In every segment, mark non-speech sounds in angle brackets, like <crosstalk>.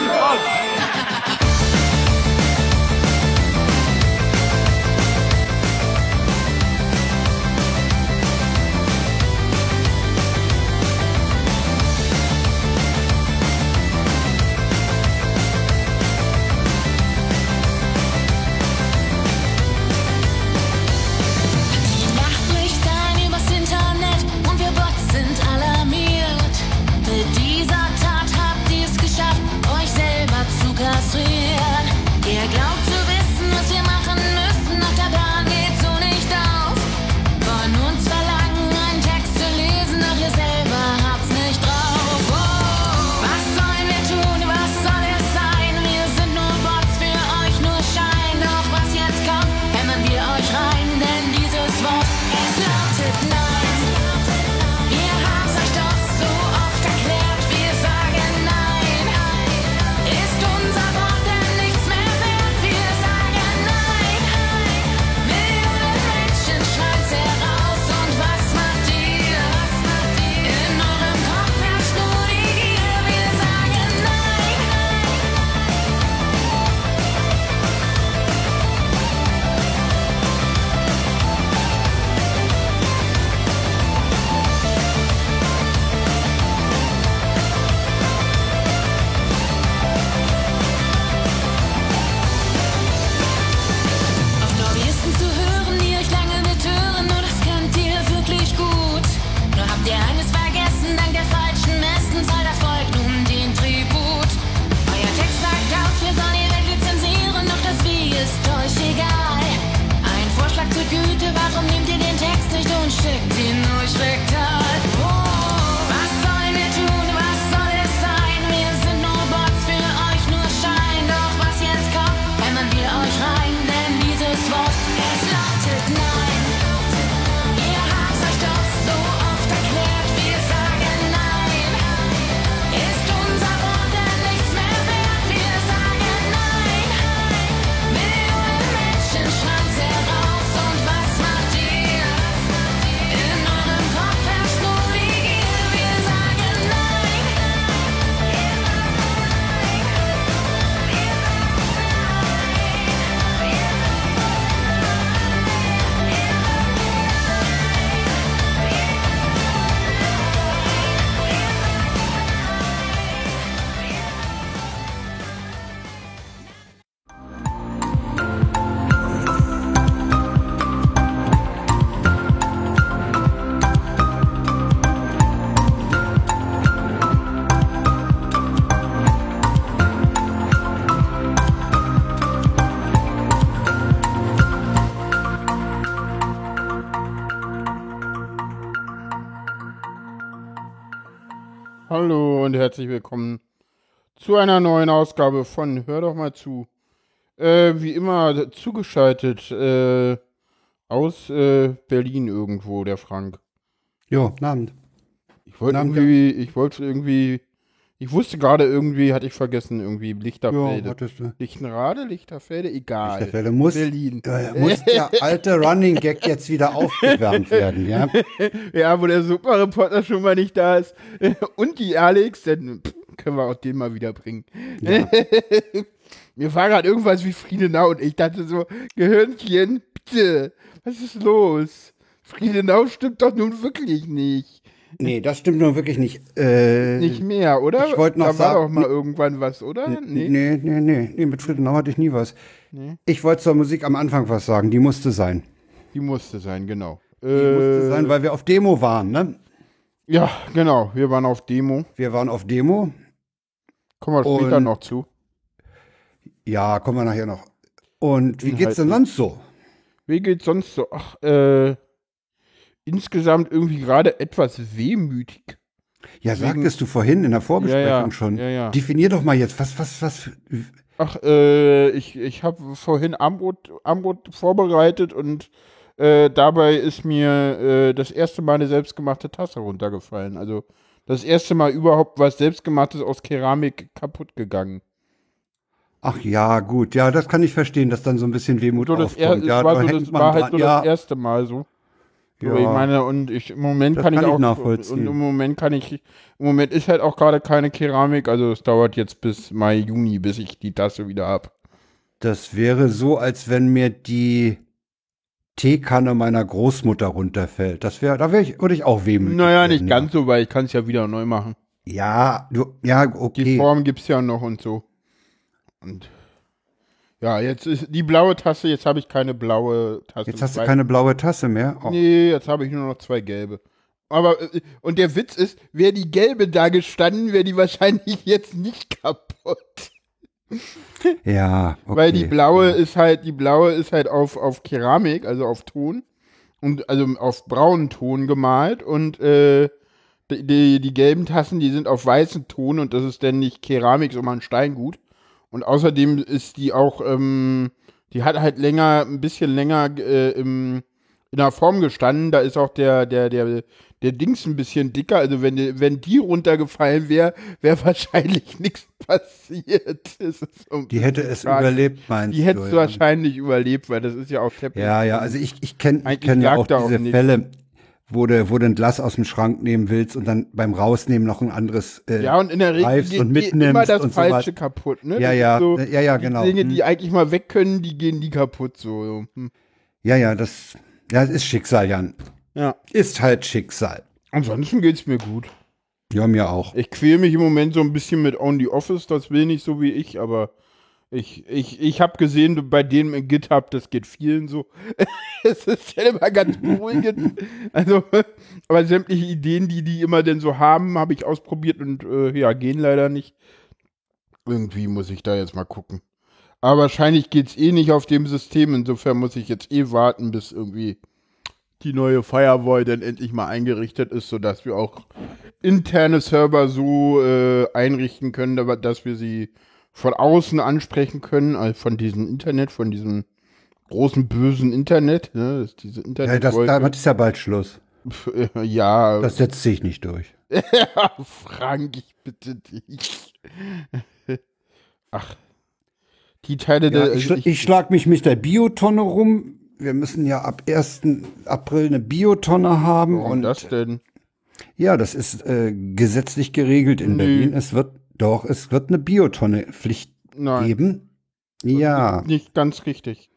Die herzlich willkommen zu einer neuen Ausgabe von Hör doch mal zu. Äh, wie immer zugeschaltet äh, aus äh, Berlin irgendwo, der Frank. Jo, guten Abend. Ich wollte irgendwie, ich wollte irgendwie, ich wusste gerade irgendwie, hatte ich vergessen, irgendwie Lichterfelde. du. Lichtenrade, Lichterfelde, egal. Lichterfelde muss, Berlin. äh, muss der <laughs> alte Running Gag jetzt wieder aufgewärmt werden, ja? <laughs> Ja, wo der Superreporter schon mal nicht da ist. <laughs> Und die Alex, dann können wir auch den mal wieder bringen. Ja. Mir war gerade irgendwas wie Friedenau und ich dachte so, Gehirnchen, bitte, was ist los? Friedenau stimmt doch nun wirklich nicht. Nee, das stimmt nun wirklich nicht. Äh, Nicht mehr, oder? ich wollte noch da war sagen- doch mal irgendwann was, oder? nee, nee, nee, nee, mit Friedenau hatte ich nie was. Ich wollte zur Musik am Anfang was sagen, die musste sein. Die musste sein, genau. Die musste Äh, sein, weil wir auf Demo waren, ne? ja, genau. Wir waren auf Demo. Wir waren auf Demo. Kommen wir später Und- noch zu. Ja, kommen wir nachher noch. Und wie geht's denn sonst so? Wie geht's sonst so? Ach, äh, insgesamt irgendwie gerade etwas wehmütig. Ja, Wegen- sagtest du vorhin in der Vorbesprechung Ja, ja, schon. ja, ja. Definier doch mal jetzt, was, was, was, Ach, äh, ich, ich habe vorhin Armbrot, Armbrot vorbereitet und äh, dabei ist mir äh, das erste Mal eine selbstgemachte Tasse runtergefallen. Also das erste Mal überhaupt was selbstgemachtes aus Keramik kaputt gegangen. Ach ja, gut. Ja, das kann ich verstehen, dass dann so ein bisschen Wehmut So das, er, aufkommt. es ja, war, so, das war halt ja, das erste Mal so. Ja. ich meine, und ich im Moment Das kann ich kann ich auch nachvollziehen. und im Moment kann ich im Moment ist halt auch gerade keine Keramik, also es dauert jetzt bis Mai, Juni, bis ich die Tasse wieder hab. Das wäre so, als wenn mir die Teekanne meiner Großmutter runterfällt. Das wäre, da wäre ich, würde ich auch wehmütig. Naja, werden, nicht ja. ganz so, weil ich kann es ja wieder neu machen. Ja, du, ja, Die okay. Form gibt's ja noch und so. Und ja, jetzt ist die blaue Tasse, jetzt habe ich keine blaue Tasse. Jetzt hast du keine blaue Tasse mehr. Oh. Nee, jetzt habe ich nur noch zwei gelbe. Aber, äh, und der Witz ist, wäre die gelbe da gestanden, wäre die wahrscheinlich <laughs> jetzt nicht kaputt. <laughs> Ja, okay. Weil die blaue ist halt, die blaue ist halt auf, auf Keramik, also auf Ton. Und also auf braunen Ton gemalt und äh, die, die, die gelben Tassen, die sind auf weißen Ton und das ist dann nicht Keramik, sondern Steingut. Und außerdem ist die auch, ähm, die hat halt länger, ein bisschen länger äh, im, in der Form gestanden. Da ist auch der, der, der, der Dings ein bisschen dicker. Also wenn, die- wenn die runtergefallen wäre, wäre <laughs> wahrscheinlich nichts passiert. Die hätte es tragisch. überlebt, meinst Die hätte du? es ja. wahrscheinlich überlebt, weil das ist ja auch Teppich. Ja, ja, also ich, ich kenne ich kenn ja auch auch diese nichts. Fälle, wo du, wo du ein Glas aus dem Schrank nehmen willst und dann beim Rausnehmen noch ein anderes äh, Ja, und in der Regel geht, und mitnimmst immer das und so Falsche was. kaputt, ne? Ja, ja, so, ja, ja, die genau. Dinge, Hm. die eigentlich mal weg können, die gehen die kaputt, so. Hm. Ja, ja, das, ja, das ist Schicksal, Jan. Ja. Ist halt Schicksal. Ansonsten geht's mir gut. Ja, mir auch. Ich quäle mich im Moment so ein bisschen mit Only Office, das will nicht so wie ich, aber ich, ich, ich habe gesehen, bei denen in GitHub, das geht vielen so. <laughs> Es ist ja immer ganz beruhigend. <laughs> Also, aber sämtliche Ideen, die die immer denn so haben, habe ich ausprobiert und äh, ja, gehen leider nicht. Irgendwie muss ich da jetzt mal gucken. Aber wahrscheinlich geht's eh nicht auf dem System, insofern muss ich jetzt eh warten, bis irgendwie die neue Firewall dann endlich mal eingerichtet ist, sodass wir auch interne Server so äh, einrichten können, dass wir sie von außen ansprechen können, also von diesem Internet, von diesem großen bösen Internet, ne, das ist diese Ja, Internet das, damit ist ja bald Schluss. ja, Das setzt sich nicht durch. <laughs> Frank, ich bitte dich. <laughs> Ach, die Teile Ja, der ich, schla- ich schlag mich mit der Biotonne rum. Wir müssen ja ab 1. April eine Biotonne haben. warum und das denn? Ja, das ist äh, gesetzlich geregelt in Nö. Berlin. Es wird doch, es wird eine Biotonne-Pflicht geben. Ja, nicht ganz richtig.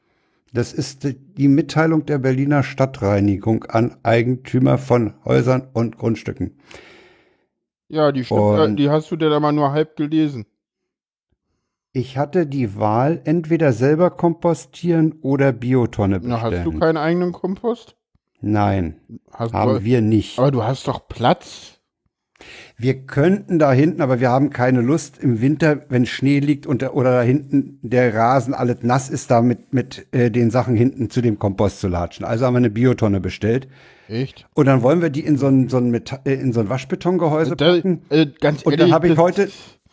das ist die- Mitteilung der Berliner Stadtreinigung an Eigentümer von Häusern und Grundstücken. Ja, die stimmt. Äh, die hast du denn aber nur halb gelesen. Ich hatte die Wahl, entweder selber kompostieren oder Biotonne Na, bestellen. hast du keinen eigenen Kompost? Nein, Hast haben du, wir nicht. aber du hast doch Platz. Wir könnten da hinten, aber wir haben keine Lust im Winter, wenn Schnee liegt und der, oder da hinten der Rasen alles nass ist, da mit, mit äh, den Sachen hinten zu dem Kompost zu latschen. Also haben wir eine Biotonne bestellt. Echt? Und dann wollen wir die in so ein, so ein, Meta- äh, in so ein Waschbetongehäuse Da, packen. äh, ganz Und dann habe ich heute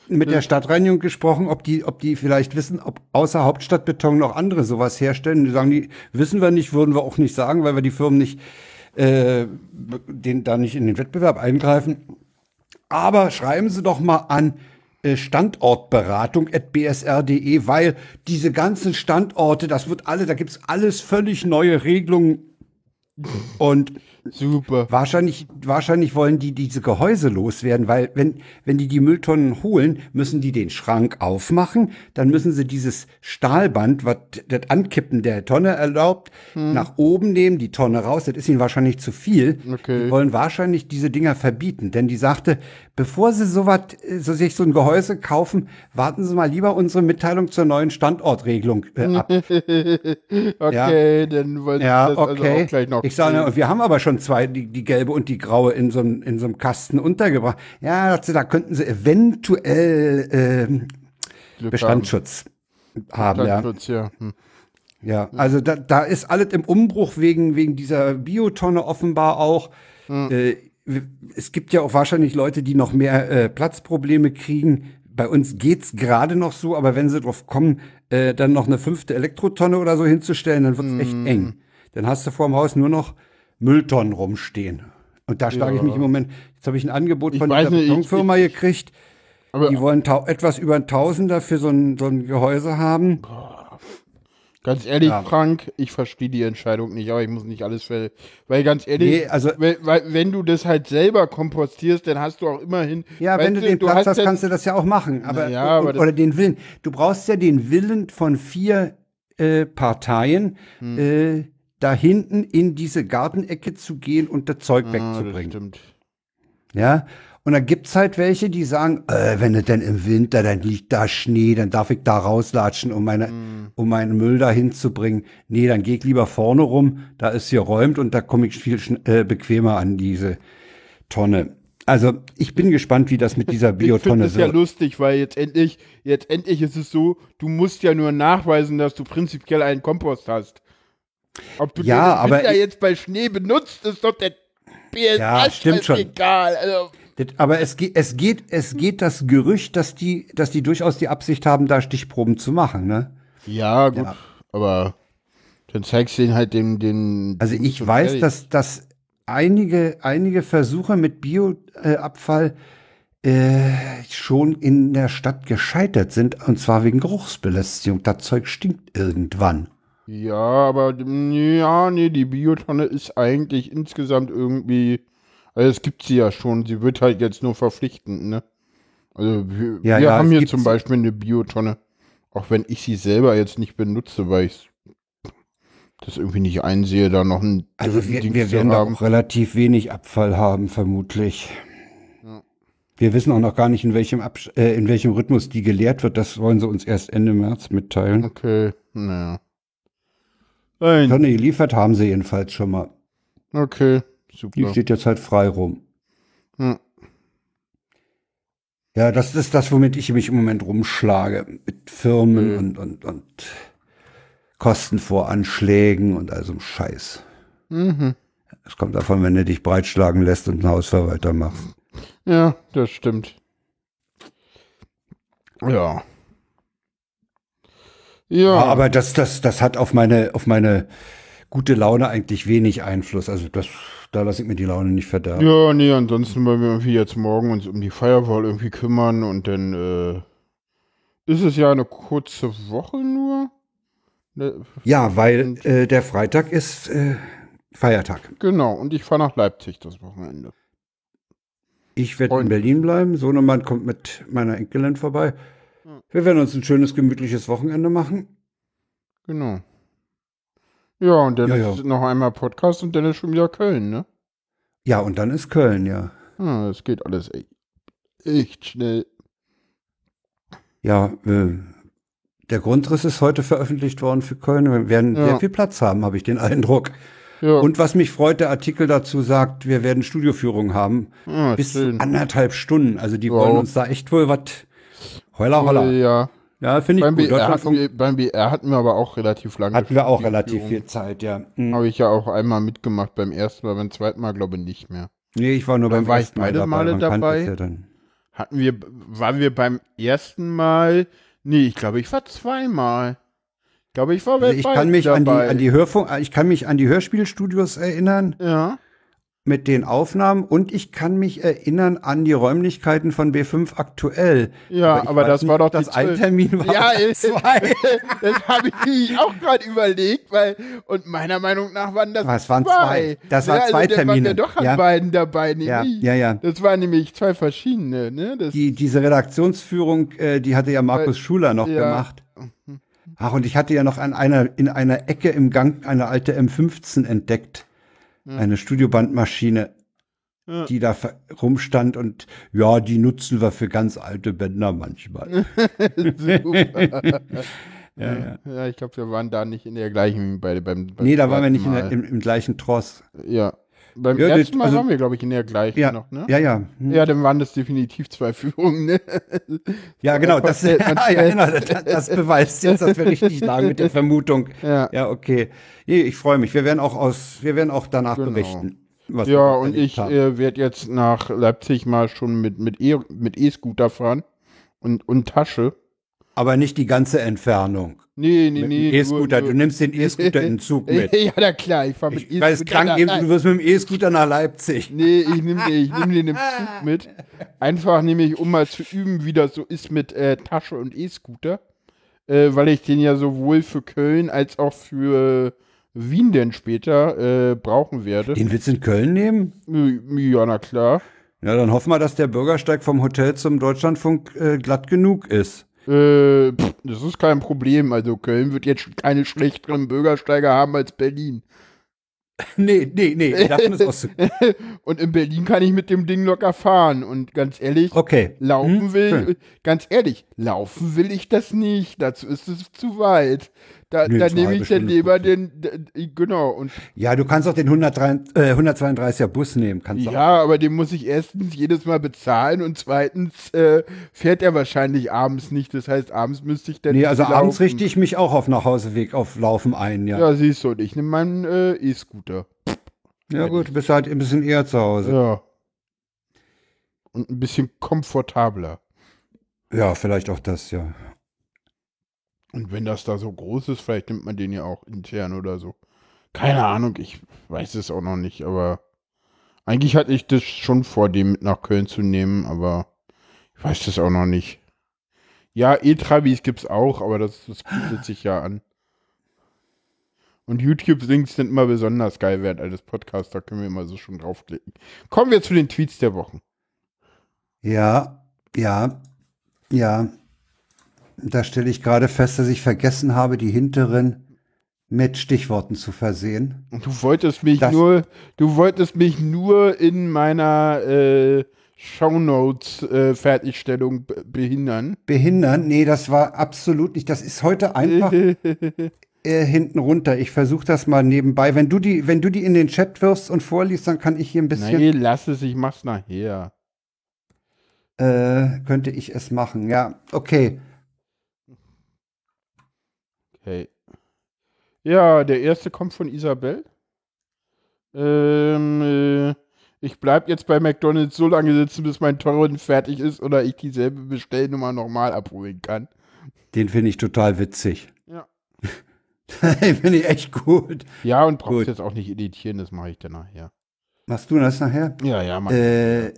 mit der Stadtreinigung gesprochen, ob die, ob die vielleicht wissen, ob außer Hauptstadtbeton noch andere sowas herstellen. Die sagen, die wissen wir nicht, würden wir auch nicht sagen, weil wir die Firmen nicht, äh, den, da nicht in den Wettbewerb eingreifen. Aber schreiben Sie doch mal an äh, Standortberatung.bsr.de, weil diese ganzen Standorte, das wird alle, da gibt's alles völlig neue Regelungen. Und Super. Wahrscheinlich, wahrscheinlich wollen die diese Gehäuse loswerden, weil wenn, wenn die die Mülltonnen holen, müssen die den Schrank aufmachen, dann müssen sie dieses Stahlband, was das Ankippen der Tonne erlaubt, nach oben nehmen, die Tonne raus, das ist ihnen wahrscheinlich zu viel. Okay. Die wollen wahrscheinlich diese Dinger verbieten, denn die sagte, bevor sie sowas, äh, so sich so ein Gehäuse kaufen, warten Sie mal lieber unsere Mitteilung zur neuen Standortregelung äh, ab. <laughs> Okay, dann wollen Ja, Sie das also okay. auch gleich noch. ich sage, wir haben aber schon zwei, die, die gelbe und die graue in so, einem- in so einem Kasten untergebracht. Ja, dachte, da könnten sie eventuell Glück Bestandsschutz haben. haben. Ja, ja. Hm. ja. also da, da ist alles im Umbruch wegen, wegen dieser Biotonne offenbar auch. Äh, es gibt ja auch wahrscheinlich Leute, die noch mehr äh, Platzprobleme kriegen. bei uns geht's gerade noch so, aber wenn sie drauf kommen, äh, dann noch eine fünfte Elektrotonne oder so hinzustellen, dann wird's echt eng. Dann hast du vor dem Haus nur noch Mülltonnen rumstehen. Und da schlage ich mich im Moment. Jetzt habe ich ein Angebot von einer nicht, ich- Betonfirma ich- gekriegt. Aber Die wollen etwas über ein Tausender für so ein, so ein Gehäuse haben. ganz ehrlich, Ja. Frank, ich verstehe die Entscheidung nicht, aber ich muss nicht alles ver... Weil ganz ehrlich, Nee, also- weil, weil, wenn du das halt selber kompostierst, dann hast du auch immerhin... Ja, wenn du den Platz hast, ja- kannst du das ja auch machen. Aber, ja, aber und, oder den Willen. Du brauchst ja den Willen von vier äh, Parteien, Hm. äh, da hinten in diese Gartenecke zu gehen und das Zeug Ah, das wegzubringen. stimmt. Ja. Und da gibt's halt welche, die sagen, äh, wenn es denn im Winter, dann liegt da Schnee, dann darf ich da rauslatschen, um meine, Hm. um meinen Müll da hinzubringen. Nee, dann geh ich lieber vorne rum, da ist hier räumt und da komme ich viel äh, bequemer an diese Tonne. Also ich bin gespannt, wie das mit dieser <laughs> Ich finde Biotonne es ja wird. lustig, weil jetzt endlich, jetzt endlich ist es so, du musst ja nur nachweisen, dass du prinzipiell einen Kompost hast. Ob du Ja, den aber Winter ich- jetzt bei Schnee benutzt, ist doch der PS Ja, stimmt schon. egal. Also, Aber es geht, es geht, es geht das Gerücht, dass die, dass die durchaus die Absicht haben, da Stichproben zu machen, ne? ja, gut, Ja. aber dann zeigst du den halt den, den Also ich weiß, fertig. dass, dass einige, einige Versuche mit Bioabfall äh, schon in der Stadt gescheitert sind, und zwar wegen Geruchsbelästigung. Das Zeug stinkt irgendwann. Ja, aber ja, nee, die Biotonne ist eigentlich insgesamt irgendwie, also es gibt sie ja schon, sie wird halt jetzt nur verpflichtend, ne? Also wir, Ja, wir ja, haben hier zum. Beispiel eine Biotonne, auch wenn ich sie selber jetzt nicht benutze, weil ich das irgendwie nicht einsehe, da noch ein Also wir, wir werden da auch relativ wenig Abfall haben, vermutlich. Ja. Wir wissen auch noch gar nicht, in welchem, Absch äh, in welchem Rhythmus die geleert wird. Das wollen sie uns erst Ende März mitteilen. Okay, naja. Nein, Tonne geliefert haben sie jedenfalls schon mal. okay, Die super. steht jetzt halt frei rum. Ja. Ja, das ist das, womit ich mich im Moment rumschlage. Mit Firmen Mhm. und, und, und Kostenvoranschlägen und all so einem Scheiß. Mhm. Es kommt davon, wenn du dich breitschlagen lässt und einen Hausverwalter machst. Ja, das stimmt. Ja. Ja, Ja, aber das, das, das hat auf meine, auf meine gute Laune eigentlich wenig Einfluss. Also das, da lasse ich mir die Laune nicht verderben. Ja, nee, ansonsten wollen wir irgendwie jetzt morgen uns um die Firewall irgendwie kümmern und dann äh, ist es ja eine kurze Woche nur. Ne, Ja, weil äh, der Freitag ist äh, Feiertag. genau, und ich fahre nach Leipzig das Wochenende. Ich werde in. Berlin bleiben. Sohnemann kommt mit meiner Enkelin vorbei. Wir werden uns ein schönes, gemütliches Wochenende machen. Genau. Ja, und dann Ja, ja. ist noch einmal Podcast und dann ist schon wieder Köln, ne? Ja, und dann ist Köln, ja. Es geht alles echt, echt schnell. Ja, äh, der Grundriss ist heute veröffentlicht worden für Köln. Wir werden Ja. sehr viel Platz haben, habe ich den <laughs> Eindruck. Ja, Und was mich freut, der Artikel dazu sagt, wir werden Studioführungen haben. ah, Bis schön. anderthalb Stunden. Also die Wow. wollen uns da echt wohl was. Holla, holla. Ja, Ja, finde ich beim gut. BR, hatten beim BR hatten wir aber auch relativ lange. hatten wir auch relativ viel Zeit, ja. Hm. Habe ich ja auch einmal mitgemacht beim ersten Mal, beim zweiten Mal glaube ich nicht mehr. Nee, ich war nur Dann beim war ersten Mal beide dabei. Male Man dabei. Ja dann. Hatten wir, waren wir beim ersten Mal? Nee, ich glaube, ich war zweimal. Ich glaube, ich war Also ich kann mich an die, dabei. an die Hörfunk, ich kann mich an die Hörspielstudios erinnern. Ja. Mit den Aufnahmen und ich kann mich erinnern an die Räumlichkeiten von B5 aktuell. Ja, aber weiß das nicht, war doch das ein Termin war. Ja, <laughs> zwei. das habe ich auch gerade überlegt, weil und meiner Meinung nach waren das Was waren zwei. zwei? Das waren ja, zwei also, dann waren Termine. ja doch an Ja. beiden dabei, ja, nämlich. ja, ja. Das waren nämlich zwei verschiedene, ne? Das, Die, diese Redaktionsführung, äh, die hatte ja Markus Äh, Schuler noch ja. gemacht. Ach, und ich hatte ja noch an einer, in einer Ecke im Gang eine alte M15 entdeckt. Eine Studiobandmaschine, Ja. die da rumstand und ja, die nutzen wir für ganz alte Bänder manchmal. <laughs> <laughs> ja, ja. ja, ich glaube, wir waren da nicht in der gleichen bei beim, beim Nee, da waren wir nicht in der, im, im gleichen Tross. Ja. Beim Ja, ersten Mal also- waren wir, glaube ich, in der gleichen Ja, noch, ne? ja, ja. Hm. Ja, dann waren das definitiv zwei <laughs> Führungen, ne? Ja, genau, das, <laughs> ja, genau, das, das beweist jetzt, dass wir richtig <laughs> lagen mit der Vermutung. Ja. Ja, okay. Ich freue mich. Wir werden auch aus, wir werden auch danach Genau. berichten. Ja, und ich äh, werde jetzt nach Leipzig mal schon mit mit E- mit E-Scooter fahren und, und Tasche. Aber nicht die ganze Entfernung. Nee, nee, Mit nee. E-Scooter, du nimmst den E-Scooter in den Zug <laughs> mit. ja, na klar, ich fahr mit Ich weiß E-Scooter krank eben, du wirst mit dem E-Scooter nach Leipzig. Nee, ich nehme ich nehm den im Zug mit. Einfach nämlich, um mal zu üben, wie das so ist mit äh, Tasche und E-Scooter. Äh, weil ich den ja sowohl für Köln als auch für Wien denn später äh, brauchen werde. Den willst du in Köln nehmen? Ja, na klar. Ja, dann hoffen wir, dass der Bürgersteig vom Hotel zum Deutschlandfunk äh, glatt genug ist. Äh, pff, das ist kein Problem. Also Köln wird jetzt keine schlechteren Bürgersteige haben als Berlin. <laughs> Nee, nee, nee, davon ist. <laughs> Und in Berlin kann ich mit dem Ding locker fahren. Und ganz ehrlich, Okay. laufen Hm, will, schön. ganz ehrlich, laufen will ich das nicht. Dazu ist es zu weit. Da, da nehme ich dann lieber den, d- genau. Und Ja, du kannst auch den 103, äh, 132er Bus nehmen. Kannst du auch. ja, aber den muss ich erstens jedes Mal bezahlen und zweitens äh, fährt er wahrscheinlich abends nicht. Das heißt, abends müsste ich dann. Nee, also laufen. abends richte ich mich auch auf Nachhauseweg auf Laufen ein, ja. Ja, siehst du, und ich nehme meinen äh, E-Scooter. Ja, gut, du bist halt ein bisschen eher zu Hause. Ja. Und ein bisschen komfortabler. Ja, vielleicht auch das, ja. Und wenn das da so groß ist, vielleicht nimmt man den ja auch intern oder so. Keine Ahnung, ich weiß es auch noch nicht, aber eigentlich hatte ich das schon vor, den mit nach Köln zu nehmen, aber ich weiß das auch noch nicht. Ja, E-Travis gibt's auch, aber das, das bietet sich ja an. Und YouTube-Links sind immer besonders geil während eines Podcasts, da können wir immer so schon draufklicken. Kommen wir zu den Tweets der Wochen. Ja, ja, ja. Da stelle ich gerade fest, dass ich vergessen habe, die hinteren mit Stichworten zu versehen. Du wolltest mich Das- nur, du wolltest mich nur in meiner äh, Shownotes äh, Fertigstellung be- behindern. Behindern? Nee, das war absolut nicht. Das ist heute einfach <laughs> äh, hinten runter. Ich versuche das mal nebenbei. Wenn du die, wenn du die in den Chat wirfst und vorliest, dann kann ich hier ein bisschen, Nee, lass es, ich mach's nachher. äh, könnte ich es machen. Ja, okay. Okay. Ja, der erste kommt von Isabel. Ähm, äh, ich bleib jetzt bei McDonalds so lange sitzen, bis mein Torrent fertig ist oder ich dieselbe Bestellnummer nochmal abholen kann. Den finde ich total witzig. Ja. <laughs> Den finde ich echt gut. Ja, und brauchst jetzt auch nicht editieren, das mache ich dann nachher. Machst du das nachher? Ja, ja, mach. Äh,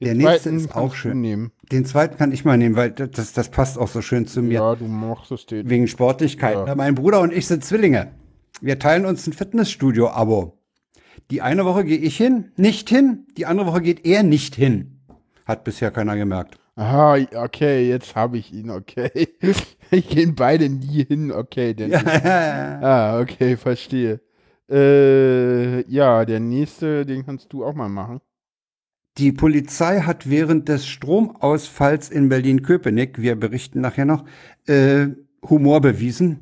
der Den nächste zweiten ist auch schön. Den zweiten kann ich mal nehmen, weil das, das passt auch so schön zu mir. Ja, du machst es den. Wegen Sportlichkeit. Ja. Mein Bruder und ich sind Zwillinge. Wir teilen uns ein Fitnessstudio-Abo. Die eine Woche gehe ich hin, nicht hin. Die andere Woche geht er nicht hin. Hat bisher keiner gemerkt. Aha, okay, jetzt habe ich ihn, okay. <laughs> Ich gehen beide nie hin, okay. Denn <laughs> Ah, okay, verstehe. Äh, ja, der nächste, den kannst du auch mal machen. Die Polizei hat während des Stromausfalls in Berlin-Köpenick, wir berichten nachher noch, äh, Humor bewiesen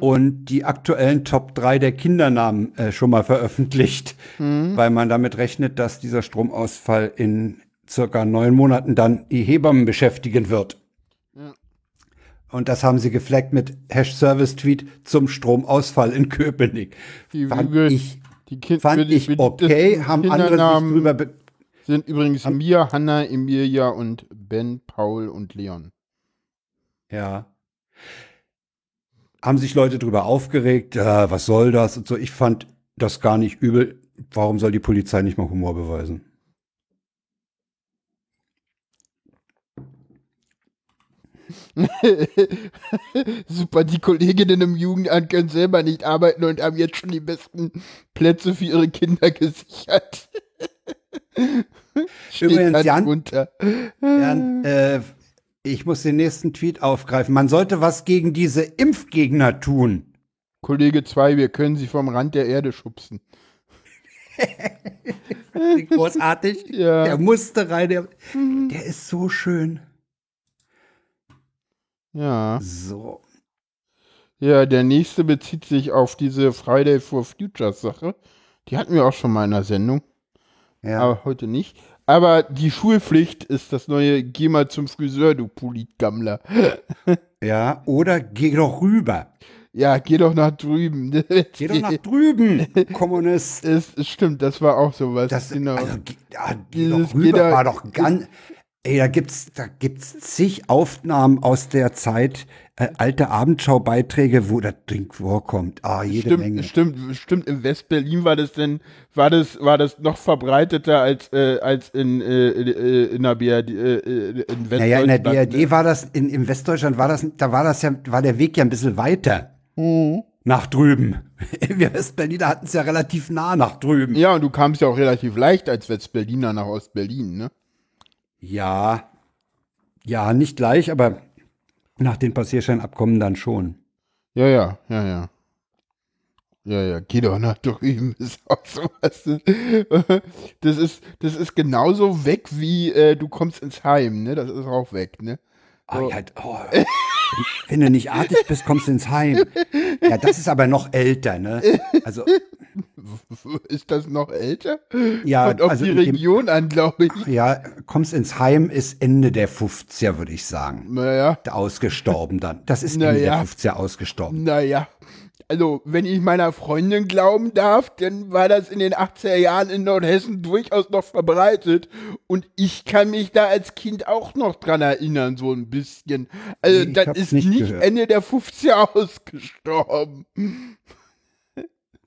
und die aktuellen Top 3 der Kindernamen äh, schon mal veröffentlicht, weil man damit rechnet, dass dieser Stromausfall in circa neun Monaten dann die Hebammen beschäftigen wird. Und das haben sie gefleckt mit Hash-Service-Tweet zum Stromausfall in Köpenick. Die, Fand die, ich, die kind, fand ich okay, haben andere sich drüber be sind übrigens Mia, Hanna, Emilia und Ben, Paul und Leon. Ja. Haben sich Leute drüber aufgeregt, äh, was soll das und so. Ich fand das gar nicht übel. Warum soll die Polizei nicht mal Humor beweisen? <laughs> Super, die Kolleginnen im Jugendamt können selber nicht arbeiten und haben jetzt schon die besten Plätze für ihre Kinder gesichert. Übrigens, da Jan- drunter. Jan, äh, ich muss den nächsten Tweet aufgreifen. Man sollte was gegen diese Impfgegner tun. Kollege 2, wir können sie vom Rand der Erde schubsen. Großartig. <laughs> Ja. Der musste rein. Der, der ist so schön. Ja. So. Ja, der nächste bezieht sich auf diese Friday for Futures Sache. Die hatten wir auch schon mal in der Sendung, Ja. aber heute nicht. Aber die Schulpflicht ist das neue Geh mal zum Friseur, du Politgammler. <laughs> ja. Oder geh doch rüber. Ja, geh doch nach drüben. <laughs> Geh doch nach drüben, Kommunist. Es, es stimmt, das war auch sowas. Das, genau. also, ge- ja, geh doch rüber, war doch ganz. Ey, da gibt's, da gibt's zig Aufnahmen aus der Zeit, äh, alte Abendschau-Beiträge, wo das Ding vorkommt. Ah, jede stimmt, Menge. stimmt, stimmt. In West-Berlin war das denn, war das, war das noch verbreiteter als, äh, als in, äh, äh, in der BRD, äh, äh, in Westdeutschland. Naja, in der BRD ne? war das, in, in Westdeutschland war das, da war das ja, war der Weg ja ein bisschen weiter. Mhm. Nach drüben. <laughs> Wir Westberliner hatten es ja relativ nah nach drüben. Ja, und du kamst ja auch relativ leicht als West-Berliner nach Ost-Berlin, ne? Ja, ja, nicht gleich, aber nach den Passierscheinabkommen dann schon. Ja, ja, ja, ja. Ja, ja, geh doch nach drüben. <laughs> Ist auch sowas. Das ist, das ist genauso weg wie äh, du kommst ins Heim, ne? Das ist auch weg, ne? Ah, ja, oh. Wenn du nicht artig bist, kommst du ins Heim. Ja, das ist aber noch älter, ne? Also, Ist das noch älter? ja, Kommt auf also die in dem- Region an, glaube ich. ja, kommst ins Heim ist Ende der 50er, würde ich sagen. Naja, Ausgestorben dann. Das ist Na Ende der 50er ausgestorben. naja. Also, wenn ich meiner Freundin glauben darf, dann war das in den 80er Jahren in Nordhessen durchaus noch verbreitet. Und ich kann mich da als Kind auch noch dran erinnern, so ein bisschen. Also, Nee, das ist nicht nicht. Ende der 50er ausgestorben.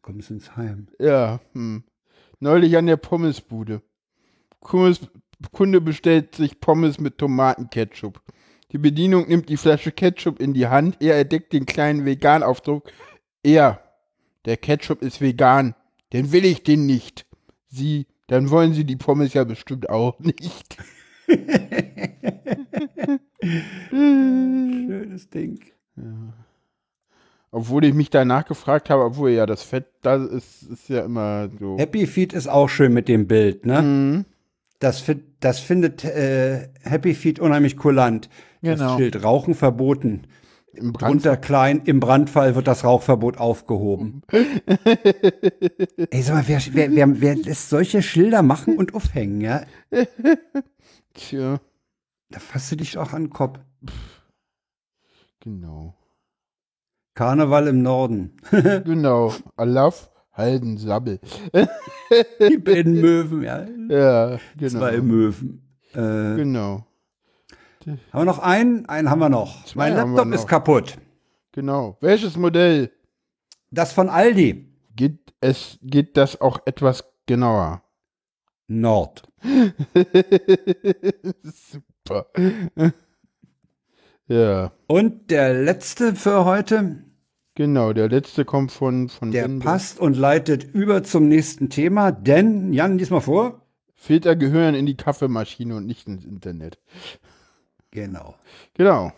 Kommst ins Heim. Ja, hm. Neulich an der Pommesbude. Kummes, Kunde bestellt sich Pommes mit Tomatenketchup. Die Bedienung nimmt die Flasche Ketchup in die Hand. Er entdeckt den kleinen Vegan-Aufdruck. Er, der Ketchup ist vegan. Den will ich den nicht. Sie, dann wollen Sie die Pommes ja bestimmt auch nicht. <laughs> <laughs> Schönes Ding. Obwohl ich mich danach gefragt habe, obwohl ja das Fett, das ist, ist ja immer so. Happy Feet ist auch schön mit dem Bild, ne? Mhm. Das, das findet äh, Happy Feet unheimlich kulant. Das Genau. Schild Rauchen verboten. Im Drunter klein, im Brandfall wird das Rauchverbot aufgehoben. <laughs> Ey, sag mal, wer, wer, wer, wer lässt solche Schilder machen und aufhängen, ja? Tja, Da fasst du dich auch an den Kopf. genau. Karneval im Norden. <laughs> Genau. Alaf, Halden, Sabbel. Die beiden Möwen, ja. Ja, genau. Zwei Möwen. Äh, Genau. haben wir noch einen? Einen haben wir noch. Zwei mein Laptop noch. ist kaputt. Genau. Welches Modell? Das von Aldi. Geht es, geht das auch etwas genauer? Nord. <laughs> Super. ja, Und der letzte für heute, genau. Der letzte kommt von, von der Bende. passt und leitet über zum nächsten Thema, denn, Jan, lies mal vor. Filter gehören in die Kaffeemaschine und nicht ins Internet. Genau. Genau.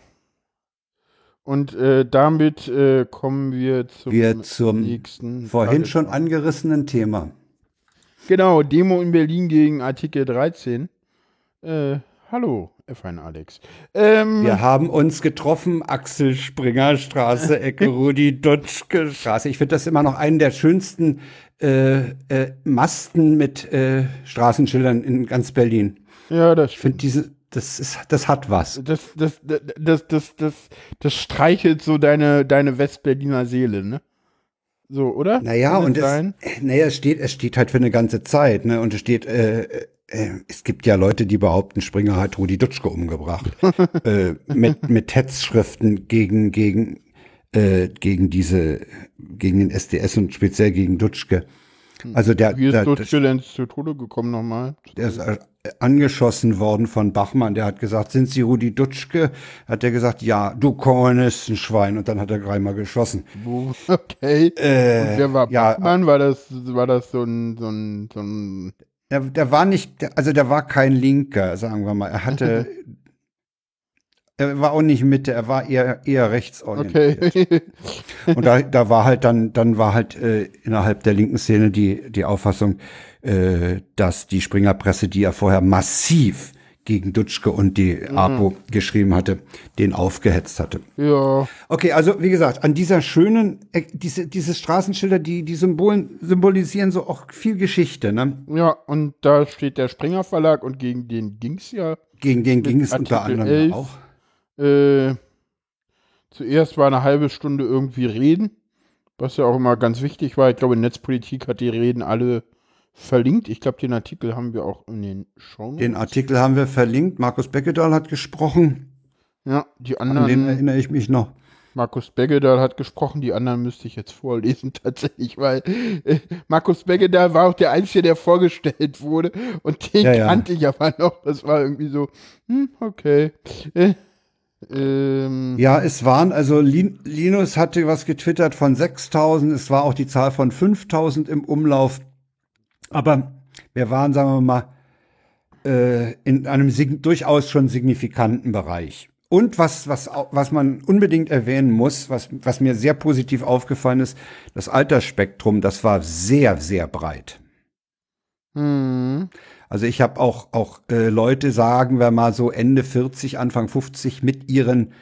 Und äh, damit äh, kommen wir zum, Wir zum nächsten. Vorhin schon Tagesordnung. angerissenen Thema. Genau, Demo in Berlin gegen Artikel 13. Äh, hallo, F1 Alex. Ähm, Wir haben uns getroffen, Axel Springer Straße, <laughs> Ecke Rudi Dutschke Straße. Ich finde das immer noch einen der schönsten äh, äh, Masten mit äh, Straßenschildern in ganz Berlin. ja, das Ich finde diese, das ist, das hat was. das, das, das, das, das, das, das streichelt so deine, deine Westberliner Seele, ne? So, oder? Naja, und es, naja, es steht, es steht halt für eine ganze Zeit, ne? Und es steht, äh, äh, es gibt ja Leute, die behaupten, Springer hat Rudi Dutschke umgebracht. <laughs> äh, mit, mit Hetzschriften gegen, gegen, äh, gegen diese, gegen den SDS und speziell gegen Dutschke. Also der, Wie ist der, Dutschke denn zu Tode gekommen nochmal? der ist äh, angeschossen worden von Bachmann. Der hat gesagt, sind Sie Rudi Dutschke? Hat er gesagt, ja, du Kommunistenschwein. Und dann hat er dreimal geschossen. <laughs> Okay. Äh, Und wer war ja, Bachmann? War das, war das so ein, so ein, so ein Der, der war nicht, also der war kein Linker, sagen wir mal. Er hatte, <laughs> er war auch nicht Mitte, er war eher, eher rechtsorientiert. Okay. <laughs> Und da, da war halt dann, dann war halt äh, innerhalb der linken Szene die, die Auffassung, äh, dass die Springerpresse, die ja vorher massiv gegen Dutschke und die APO geschrieben hatte, den aufgehetzt hatte. ja. Okay, also wie gesagt, an dieser schönen, äh, diese, diese Straßenschilder, die, die Symbolen symbolisieren so auch viel Geschichte, ne? Ja, und da steht der Springer Verlag und gegen den ging's ja. Gegen den ging es Artikel unter anderem 11. auch. Äh, zuerst war eine halbe Stunde irgendwie Reden, was ja auch immer ganz wichtig war. Ich glaube, Netzpolitik hat die Reden alle verlinkt. Ich glaube, den Artikel haben wir auch in den Show. Den Artikel haben wir verlinkt. Markus Beckedahl hat gesprochen. Ja, die An den anderen. erinnere ich mich noch. Markus Beggedahl hat gesprochen, die anderen müsste ich jetzt vorlesen <laughs> tatsächlich, weil äh, Markus Beggedahl war auch der Einzige, der vorgestellt wurde und den Ja, ja. kannte ich aber noch. Das war irgendwie so, hm, okay. Äh, ähm, Ja, es waren, also Lin Linus hatte was getwittert von 6000, es war auch die Zahl von 5000 im Umlauf. Aber wir waren, sagen wir mal, äh, in einem durchaus schon signifikanten Bereich. Und was, was, was man unbedingt erwähnen muss, was, was mir sehr positiv aufgefallen ist, das Altersspektrum, das war sehr, sehr breit. hm, Also ich habe auch, auch äh, Leute, sagen wir mal so Ende 40, Anfang 50 mit ihren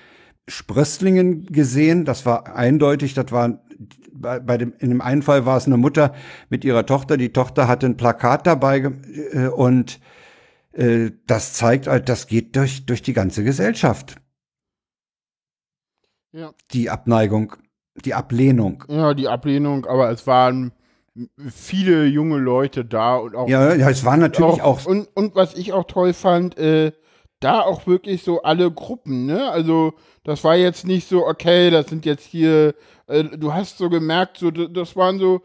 Sprösslingen gesehen. Das war eindeutig, das war bei, bei dem, in dem einen Fall war es eine Mutter mit ihrer Tochter. Die Tochter hatte ein Plakat dabei äh, und äh, das zeigt halt, das geht durch, durch die ganze Gesellschaft. ja. Die Abneigung, die Ablehnung. ja, die Ablehnung, aber es waren viele junge Leute da und auch Ja, ja, es war natürlich auch, und, und was ich auch toll fand, äh, da auch wirklich so alle Gruppen, ne? Also das war jetzt nicht so, okay, das sind jetzt hier, äh, du hast so gemerkt, so das waren so,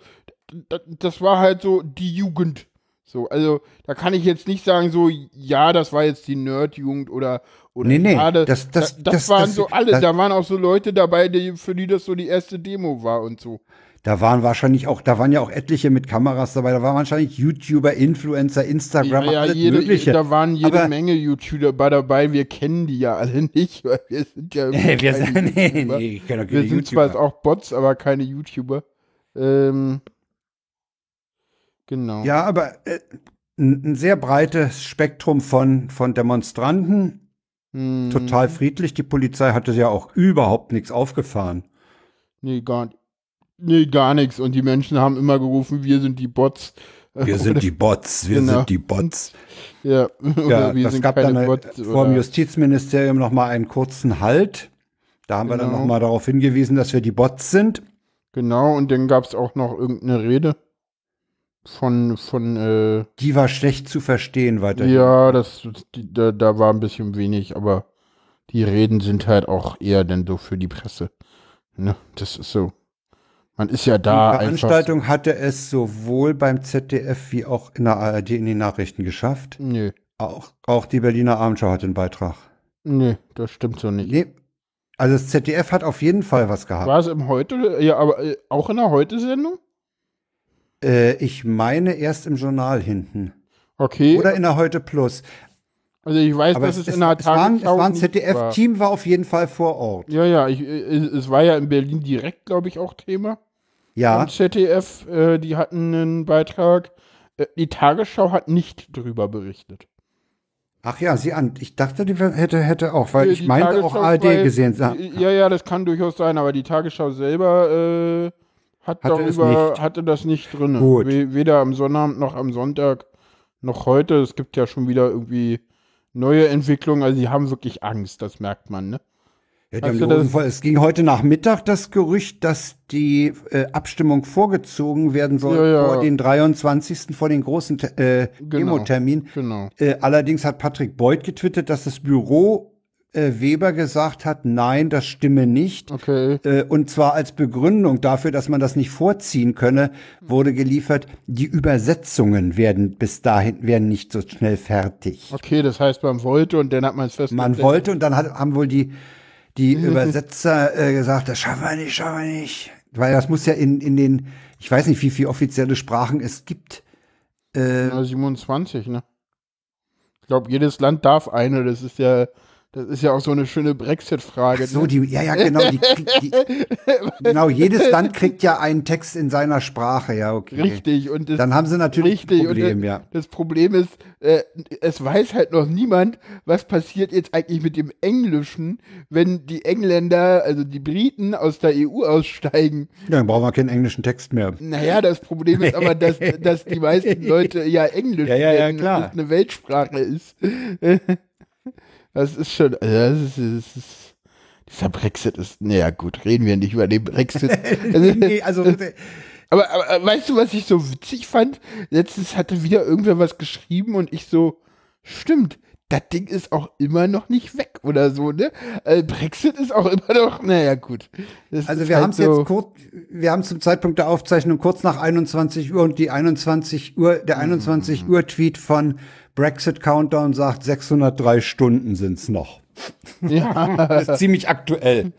das war halt so die Jugend. So, also da kann ich jetzt nicht sagen, so, ja, das war jetzt die Nerd-Jugend oder, oder Nee, nee, ja, das, das- das- das, das waren das- so alle, da waren auch so Leute dabei, die, für die das so die erste Demo war und so. Da waren wahrscheinlich auch, da waren ja auch etliche mit Kameras dabei, da waren wahrscheinlich YouTuber, Influencer, Instagram, Ja, ja, alles jede, Mögliche. da waren jede Aber- Menge YouTuber dabei. Wir kennen die ja alle <laughs> nicht, weil wir sind ja Nee, wir sind, <laughs> nee, nee, wir sind zwar auch Bots, aber keine YouTuber. Ähm, genau. Ja, aber äh, ein, ein sehr breites Spektrum von, von Demonstranten, Hm, total friedlich. Die Polizei hatte ja auch überhaupt nichts aufgefahren. Nee, gar, nee, gar nichts. Und die Menschen haben immer gerufen, wir sind die Bots. Wir sind die Bots, wir Genau. sind die Bots. Ja, <laughs> Ja, sind gab dann Bots. vor dem Justizministerium noch mal einen kurzen Halt. Da haben wir dann Genau. noch mal darauf hingewiesen, dass wir die Bots sind. Genau, und dann gab es auch noch irgendeine Rede von, von, äh, Die war schlecht zu verstehen weiterhin. Ja, das, die, da, da war ein bisschen wenig, aber die Reden sind halt auch eher denn so für die Presse. Ne? Das ist so. Man ist ja Die da einfach. Veranstaltung hatte es sowohl beim ZDF wie auch in der ARD in die Nachrichten geschafft. Nö, Auch, auch die Berliner Abendschau hat einen Beitrag. nö, das stimmt so nicht. Nee, also das ZDF hat auf jeden Fall was gehabt. War es im Heute? Ja, aber äh, auch in der Heute-Sendung? Äh, ich meine erst im Journal hinten. Okay. Oder in der Heute Plus. also ich weiß, Aber dass es, es, in der ein- es Tagesschau war ein nicht war. ZDF-Team, war auf jeden Fall vor Ort. Ja, ja, ich, äh, es war ja in Berlin direkt, glaube ich, auch Thema. Ja, Am ZDF, äh, die hatten einen Beitrag. Äh, die Tagesschau hat nicht drüber berichtet. ach ja, sie an. Ich dachte, die hätte, hätte auch, weil Die- ich die meinte auch ARD zwei- gesehen. Ja. Ja, ja, das kann durchaus sein, aber die Tagesschau selber äh, hat Hatte darüber, hatte das nicht drin. Gut. Weder am Sonnabend noch am Sonntag noch heute. Es gibt ja schon wieder irgendwie neue Entwicklungen. Also die haben wirklich Angst, das merkt man, ne? Ja, die haben voll. Es ging heute Nachmittag das Gerücht, dass die äh, Abstimmung vorgezogen werden soll Ja, ja. vor den 23. vor den großen äh, Genau. Demotermin. Genau. Äh, allerdings hat Patrick Beuth getwittert, dass das Büro äh, Weber gesagt hat, nein, das stimme nicht. Okay. Äh, und zwar als Begründung dafür, dass man das nicht vorziehen könne, wurde geliefert, die Übersetzungen werden bis dahin werden nicht so schnell fertig. Okay, das heißt, man wollte und dann hat man es festgestellt. Man wollte und dann hat, haben wohl die, die Übersetzer äh, gesagt, das schaffen wir nicht, schaffen wir nicht. Weil das muss ja in, in den, ich weiß nicht, wie viele offizielle Sprachen es gibt. Äh, Na, 27, ne? Ich glaube, jedes Land darf eine. Das ist ja, das ist ja auch so eine schöne Brexit-Frage. so, ne? die, ja, ja, genau, die, die, <laughs> genau, jedes Land kriegt ja einen Text in seiner Sprache, ja, okay. Richtig. Und das, Dann haben sie natürlich Richtig, ein Problem, und das, ja. das Problem ist, äh, es weiß halt noch niemand, was passiert jetzt eigentlich mit dem Englischen, wenn die Engländer, also die Briten aus der EU aussteigen. Ja, dann brauchen wir keinen englischen Text mehr. Naja, das Problem ist aber, dass, dass die meisten Leute ja <laughs> Englisch Ja, ja, ja, klar. eine Weltsprache ist. Das ist schon, also das ist, das ist, dieser Brexit ist, naja gut, reden wir nicht über den Brexit. <laughs> nee, also, Aber, aber äh, weißt du, was ich so witzig fand? Letztens hatte wieder irgendwer was geschrieben und ich so, stimmt, das Ding ist auch immer noch nicht weg oder so, ne? Äh, Brexit ist auch immer noch, naja, gut. Das Also wir halt haben es so, jetzt kurz, wir haben zum Zeitpunkt der Aufzeichnung kurz nach 21 Uhr und die 21 Uhr, der 21 Uhr Tweet von Brexit Countdown sagt 603 Stunden sind's noch. Ja, <laughs> Das ist ziemlich aktuell.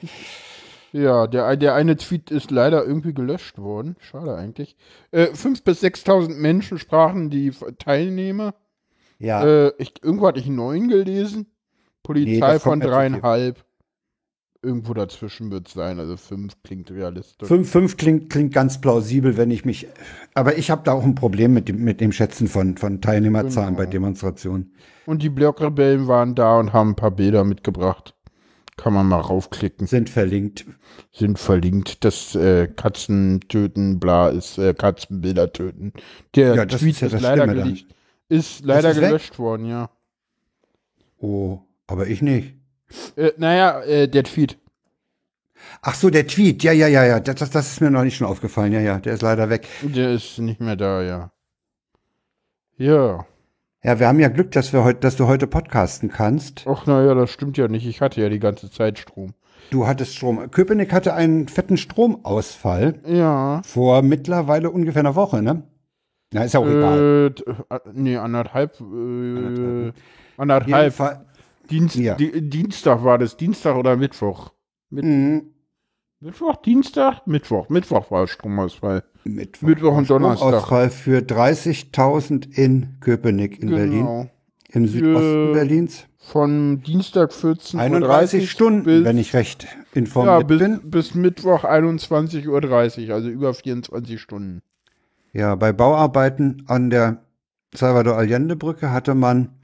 ja der, der eine Tweet ist leider irgendwie gelöscht worden. Schade eigentlich. Äh, 5.000 bis 6.000 Menschen sprachen die Teilnehmer. Ja. Äh, ich, irgendwo hatte ich neun gelesen. Polizei Nee, von dreieinhalb. Irgendwo dazwischen wird es sein. Also fünf klingt realistisch. Fünf, fünf klingt, klingt ganz plausibel, wenn ich mich. Aber ich habe da auch ein Problem mit dem, mit dem Schätzen von, von Teilnehmerzahlen Genau. bei Demonstrationen. Und die Blockrebellen waren da und haben ein paar Bilder mitgebracht. Kann man mal raufklicken. Sind verlinkt. Sind verlinkt. Das äh, Katzen töten, bla, ist äh, Katzenbilder töten. Der Ja, Tweet ist ja ist, leider, ist leider ist weg? gelöscht worden, ja. Oh, aber ich nicht. Äh, naja, äh, der Tweet. Ach so, der Tweet. Ja, ja, ja, ja. Das, das, das ist mir noch nicht schon aufgefallen. Ja, ja, der ist leider weg. Der ist nicht mehr da, ja. Ja. Ja, wir haben ja Glück, dass wir heute, dass du heute podcasten kannst. Ach, naja, das stimmt ja nicht. Ich hatte ja die ganze Zeit Strom. Du hattest Strom. Köpenick hatte einen fetten Stromausfall Ja. vor mittlerweile ungefähr einer Woche, ne? Na, ist ja auch egal. Äh, d- äh, nee, anderthalb. Äh, Anderthalb. anderthalb. Dienst, Ja. di Dienstag war das. Dienstag oder Mittwoch? Mit, Mhm. Mittwoch, Dienstag? Mittwoch. Mittwoch war Stromausfall. Mittwoch, Mittwoch und Donnerstag. Stromausfall für 30.000 in Köpenick in Berlin. Genau. Im Südosten Für- Berlins. Von Dienstag 14.30 Uhr 31 Stunden, bis, wenn ich recht ja, informiert bis, bin. bis Mittwoch 21.30 Uhr, also über 24 Stunden. Ja, bei Bauarbeiten an der Salvador Allende Brücke hatte man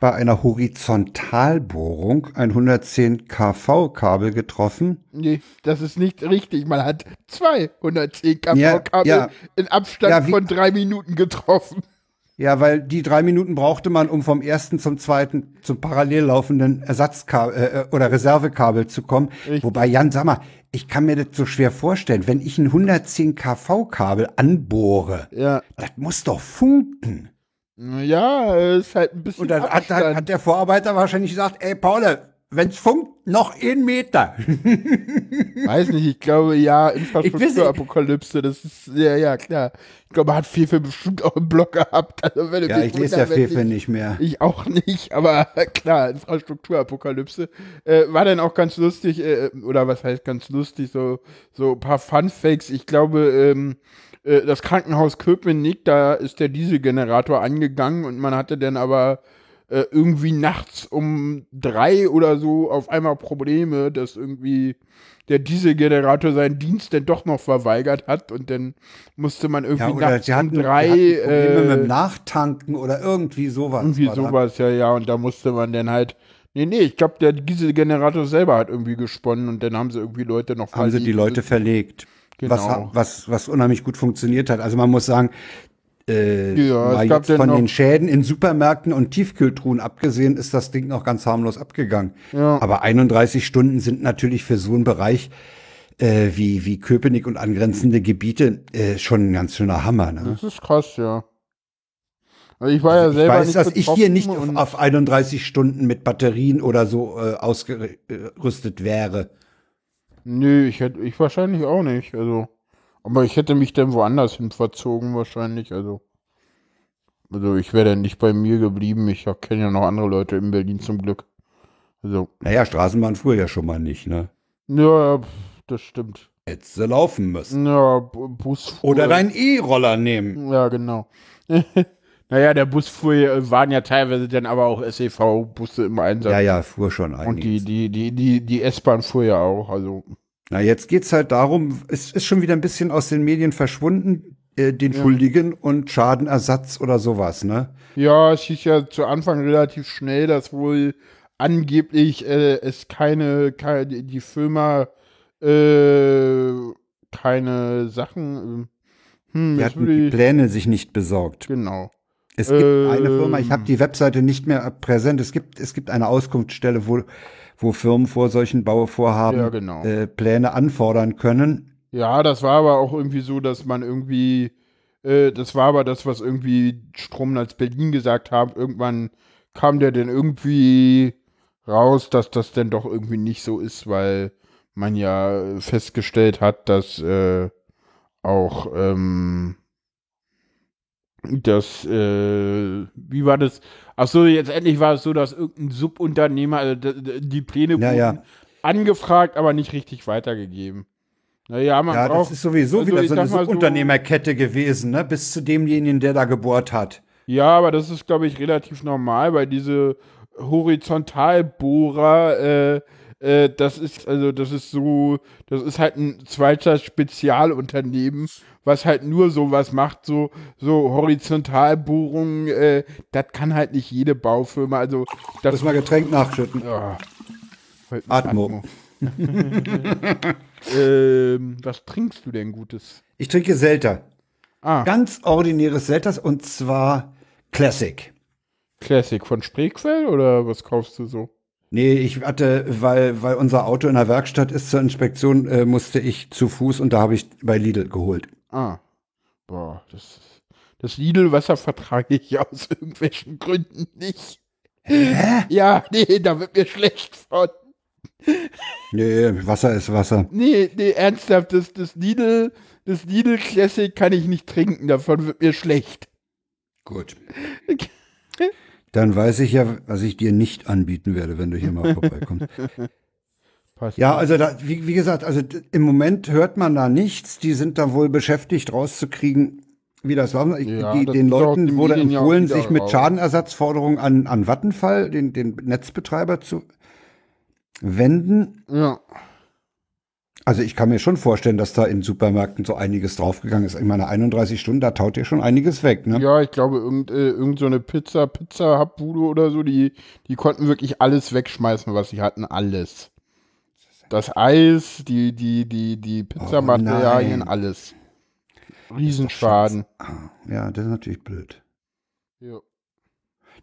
bei einer Horizontalbohrung ein 110 kV Kabel getroffen. Nee, das ist nicht richtig. Man hat 210 kV Ja, Kabel ja. in Abstand Ja, wie- von drei Minuten getroffen. Ja, weil die drei Minuten brauchte man, um vom ersten zum zweiten zum parallel laufenden Ersatzkabel äh, oder Reservekabel zu kommen. Richtig. Wobei, Jan, sag mal, ich kann mir das so schwer vorstellen, wenn ich ein 110 kV Kabel anbohre, Ja, das muss doch funken. Ja, ist halt ein bisschen Und dann hat, hat, hat der Vorarbeiter wahrscheinlich gesagt, ey Paul, wenn's funkt, noch ein Meter. <laughs> Weiß nicht, ich glaube, ja, Infrastrukturapokalypse, das ist, ja, ja, klar. Ich glaube, hat Fefe bestimmt auch im Blog gehabt. Also, wenn Ja, ich lese ja Fefe ich- nicht mehr. Ich auch nicht, aber <laughs> klar, Infrastrukturapokalypse. Äh, war dann auch ganz lustig, äh, oder was heißt ganz lustig, so, so ein paar Fun-Fakes. Ich glaube, ähm, äh, das Krankenhaus Köpenick, da ist der Dieselgenerator angegangen und man hatte dann aber äh, irgendwie nachts um drei oder so auf einmal Probleme, dass irgendwie der Dieselgenerator seinen Dienst dann doch noch verweigert hat und dann musste man irgendwie Ja, oder nachts sie hatten, um drei hatten Probleme mit äh, dem Nachtanken oder irgendwie sowas. irgendwie sowas, ja, ja. Und da musste man dann halt. Nee, nee, ich glaube, der Dieselgenerator selber hat irgendwie gesponnen und dann haben sie irgendwie Leute noch Haben sie die. Leute verlegt. Was, Genau. ha- was, was unheimlich gut funktioniert hat. Also man muss sagen, äh, Ja, es gab von den Schäden in Supermärkten und Tiefkühltruhen abgesehen, ist das Ding noch ganz harmlos abgegangen. Ja. Aber 31 Stunden sind natürlich für so einen Bereich äh, wie, wie Köpenick und angrenzende Gebiete äh, schon ein ganz schöner Hammer. Ne? Das ist krass, ja. Also ich war ja Ich selber weiß, nicht dass ich hier nicht auf, auf 31 Stunden mit Batterien oder so äh, ausgerüstet wäre. Nö, ich hätte, ich wahrscheinlich auch nicht, also. Aber ich hätte mich dann woanders hin verzogen, wahrscheinlich, also. Also ich wäre dann nicht bei mir geblieben. Ich kenne ja noch andere Leute in Berlin zum Glück. Also, Naja, Straßenbahn fuhr ja schon mal nicht, ne? ja, das stimmt. Hättest sie laufen müssen. Ja, Bu- Bus fuhr- Oder deinen E-Roller nehmen. Ja, genau. <laughs> naja, der Bus fuhr, ja- waren ja teilweise dann aber auch SEV-Busse im Einsatz. Ja, ja, fuhr schon Und die, die, die, die, die S-Bahn fuhr ja auch. Also, Na, jetzt geht's halt darum, es ist schon wieder ein bisschen aus den Medien verschwunden, äh, den Schuldigen und Schadenersatz oder sowas, ne? ja, es hieß ja zu Anfang relativ schnell, dass wohl angeblich äh, es keine, keine, die Firma äh, keine Sachen. äh, Hm, Die hatten die Pläne sich nicht besorgt. genau. Es gibt eine Ähm. Firma, ich habe die Webseite nicht mehr präsent, es gibt, es gibt eine Auskunftsstelle, wo, wo Firmen vor solchen Bauvorhaben Ja, genau. äh, Pläne anfordern können. Ja, das war aber auch irgendwie so, dass man irgendwie, äh, das war aber das, was irgendwie Strom als Berlin gesagt haben. Irgendwann kam der denn irgendwie raus, dass das denn doch irgendwie nicht so ist, weil man ja festgestellt hat, dass äh, auch ähm, das, äh, wie war das? Ach so, jetzt endlich war es so, dass irgendein Subunternehmer, also die Pläne wurden ja. angefragt, aber nicht richtig weitergegeben. Naja, man Ja, braucht, das ist sowieso also wieder so eine mal so- Unternehmerkette gewesen, ne? Bis zu demjenigen, der da gebohrt hat. Ja, aber das ist, glaube ich, relativ normal, weil diese Horizontalbohrer, äh, äh, das ist, also das ist so, das ist halt ein zweiter Spezialunternehmen, was halt nur sowas macht, so, so Horizontalbohrungen, äh, das kann halt nicht jede Baufirma, also das Lass mal Getränk nachschütten. Heute mit Atmo. <laughs> ähm, was trinkst du denn Gutes? Ich trinke Selter. Ah, Ganz ordinäres Selters und zwar Classic. Classic von Spreequell oder was kaufst du so? Nee, ich hatte, weil, weil unser Auto in der Werkstatt ist zur Inspektion, äh, musste ich zu Fuß und da habe ich bei Lidl geholt. Ah. Boah, das, das Lidl-Wasser vertrage ich aus irgendwelchen Gründen nicht. Ja, nee, da wird mir schlecht von. Nee, Wasser ist Wasser. Nee, nee, ernsthaft, das, das Lidl, das Lidl Classic kann ich nicht trinken, davon wird mir schlecht. Gut. <laughs> Dann weiß ich ja, was ich dir nicht anbieten werde, wenn du hier mal vorbeikommst. <laughs> Passt. Ja, also da, wie, wie gesagt, also im Moment hört man da nichts. Die sind da wohl beschäftigt, rauszukriegen, wie das war. Ich- Ja, die, das den Leuten wurde empfohlen, sich mit. Schadenersatzforderungen an, an Vattenfall, den, den Netzbetreiber, zu wenden. Ja. Also ich kann mir schon vorstellen, dass da in Supermärkten so einiges draufgegangen ist. Ich meine, 31 Stunden, da taut dir schon einiges weg, ne? Ja, ich glaube, irgend, äh, irgend so eine Pizza, Pizza Hubbude oder so, die, die konnten wirklich alles wegschmeißen, was sie hatten, alles. Das Eis, die, die, die, die Pizzamaterialien, nein. alles. Riesenschaden. Ah, Ja, das ist natürlich blöd. Ja,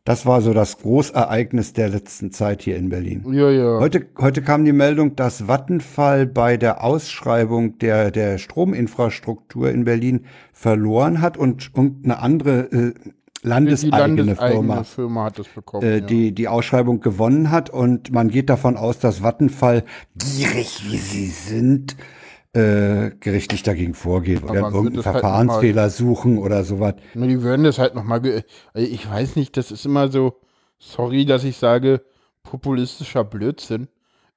Das war so das Großereignis der letzten Zeit hier in Berlin. ja. ja. Heute, heute kam die Meldung, dass Vattenfall bei der Ausschreibung der, der Strominfrastruktur in Berlin verloren hat und, und eine andere äh, landeseigene landeseigene Firma Firma hat das bekommen. äh, ja. die die Ausschreibung gewonnen hat. Und man geht davon aus, dass Vattenfall, gierig wie sie sind, äh, gerichtlich dagegen vorgeht oder irgendeinen halt Verfahrensfehler suchen oder sowas. Die würden das halt nochmal. Also ich weiß nicht, das ist immer so. Sorry, dass ich sage, populistischer Blödsinn.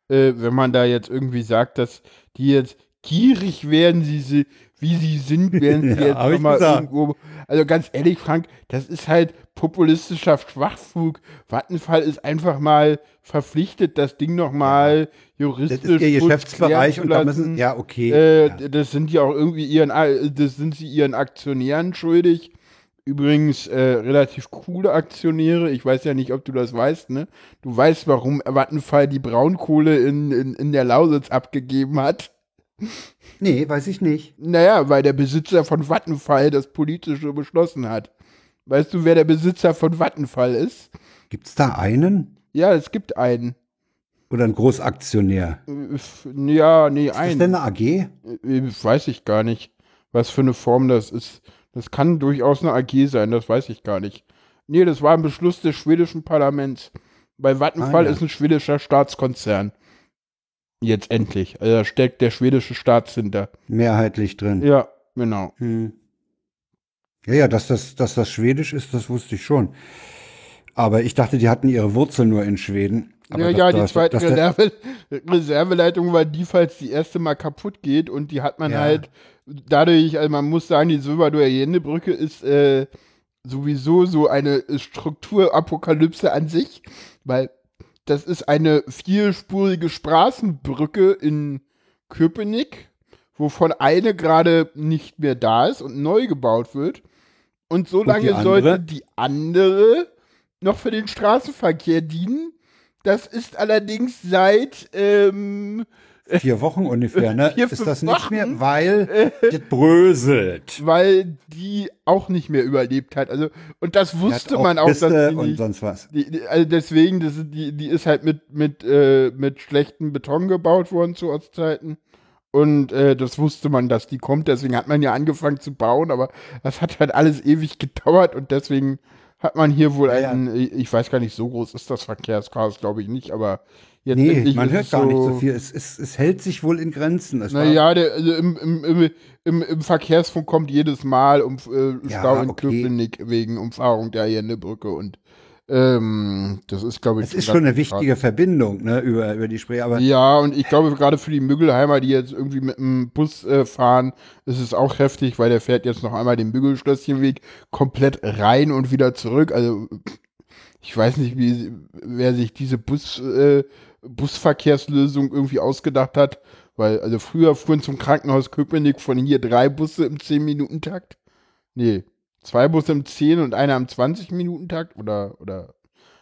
Äh, wenn man da jetzt irgendwie sagt, dass die jetzt gierig werden, sie, sie, wie sie sind, werden sie <laughs> Ja, jetzt nochmal irgendwo. Also ganz ehrlich, Frank, das ist halt populistischer Schwachfug. Vattenfall ist einfach mal verpflichtet, das Ding nochmal juristisch Das ist ihr Geschäftsbereich und da müssen, ja, okay. Äh, ja. Das sind ja auch irgendwie ihren, das sind sie ihren Aktionären schuldig. Übrigens äh, relativ coole Aktionäre. Ich weiß ja nicht, ob du das weißt, ne? Du weißt, warum Vattenfall die Braunkohle in, in, in der Lausitz abgegeben hat. Nee, weiß ich nicht. Naja, weil der Besitzer von Vattenfall das Politische beschlossen hat. Weißt du, wer der Besitzer von Vattenfall ist? Gibt's da einen? Ja, es gibt einen. Oder ein Großaktionär? Äh, Ja, nee, Ist das einen. denn eine AG? Äh, Weiß ich gar nicht, was für eine Form das ist. Das kann durchaus eine AG sein, das weiß ich gar nicht. Nee, das war ein Beschluss des schwedischen Parlaments. Bei Vattenfall Ah, ja. ist ein schwedischer Staatskonzern. Jetzt endlich. Also da steckt der schwedische Staat hinter. Mehrheitlich drin. Ja, genau. Hm. Ja, ja, dass das, dass das Schwedisch ist, das wusste ich schon. Aber ich dachte, die hatten ihre Wurzeln nur in Schweden. Aber ja, dass ja, die das- zweite Reserve, Reserveleitung war die, falls die erste mal kaputt geht und die hat man Ja. halt dadurch, also man muss sagen, die Silberdur-Allende-Brücke ist äh, sowieso so eine Strukturapokalypse an sich, weil das ist eine vierspurige Straßenbrücke in Köpenick, wovon eine gerade nicht mehr da ist und neu gebaut wird. Und so Und lange sollte die andere noch für den Straßenverkehr dienen. Das ist allerdings seit ähm, Vier Wochen ungefähr, ne? Vier, ist das nicht mehr, weil <laughs> das bröselt. weil die auch nicht mehr überlebt hat. Also und das wusste hat man auch, dass Risse die und nicht, sonst was. die, die, also deswegen, das die, die ist halt mit mit äh, mit schlechtem Beton gebaut worden zu Ostzeiten Und äh, das wusste man, dass die kommt. Deswegen hat man ja angefangen zu bauen, aber das hat halt alles ewig <laughs> gedauert und deswegen hat man hier wohl Ja, einen, ich weiß gar nicht, so groß ist das Verkehrschaos, glaube ich nicht, aber jetzt Nee, man hört gar nicht so viel. Es, es, es hält sich wohl in Grenzen. Es Naja, der, also im, im, im, im, im Verkehrsfunk kommt jedes Mal um äh, Ja, Stau in okay. Köpenick wegen Umfahrung der Jennebrücke und ähm, das ist, glaube ich, es ist schon eine wichtige Verbindung ne, über, über die Spree. Aber Ja, und ich glaube, gerade für die Müggelheimer, die jetzt irgendwie mit dem Bus äh, fahren, ist es auch heftig, weil der fährt jetzt noch einmal den Müggelschlösschenweg komplett rein und wieder zurück. Also, ich weiß nicht, wie, wer sich diese Bus, äh, Busverkehrslösung irgendwie ausgedacht hat, weil, also früher fuhren zum Krankenhaus Köpenick von hier drei Busse im 10-Minuten-Takt. Nee, zwei Busse im 10 und einer im 20-Minuten-Takt oder, oder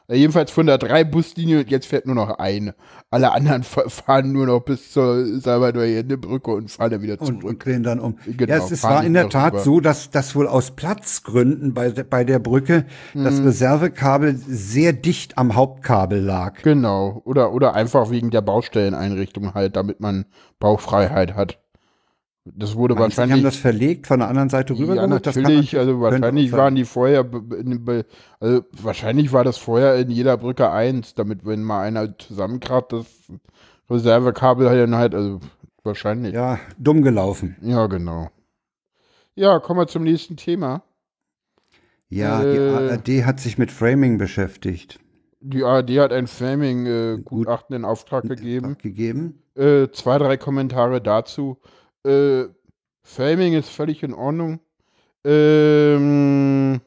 äh, Jedenfalls von der drei Buslinie und jetzt fährt nur noch eine. Alle anderen <laughs> fa- fahren nur noch bis zur Salvador-Allende-Brücke und fahren dann wieder und, zurück. und drehen dann um. Genau, ja, es, es war in der Tat rüber. so, dass das wohl aus Platzgründen bei, der- bei der Brücke das Mhm. Reservekabel sehr dicht am Hauptkabel lag. Genau. Oder, oder einfach wegen der Baustelleneinrichtung halt, damit man Baufreiheit hat. Das wurde Meinst du, die wahrscheinlich. haben das verlegt von der anderen Seite rüber? ja, kann natürlich. natürlich- Also wahrscheinlich waren die vorher, also wahrscheinlich war das vorher in jeder Brücke eins, damit wenn mal einer zusammenkracht, das Reservekabel halt dann halt, also wahrscheinlich. Ja, dumm gelaufen. Ja, genau. Ja, kommen wir zum nächsten Thema. Ja, Äh. die ARD hat sich mit Framing beschäftigt. Die ARD hat ein Framing-Gutachten in Auftrag gegeben. Gegeben. Äh, zwei, drei Kommentare dazu. Äh, Framing ist völlig in Ordnung. Ähm,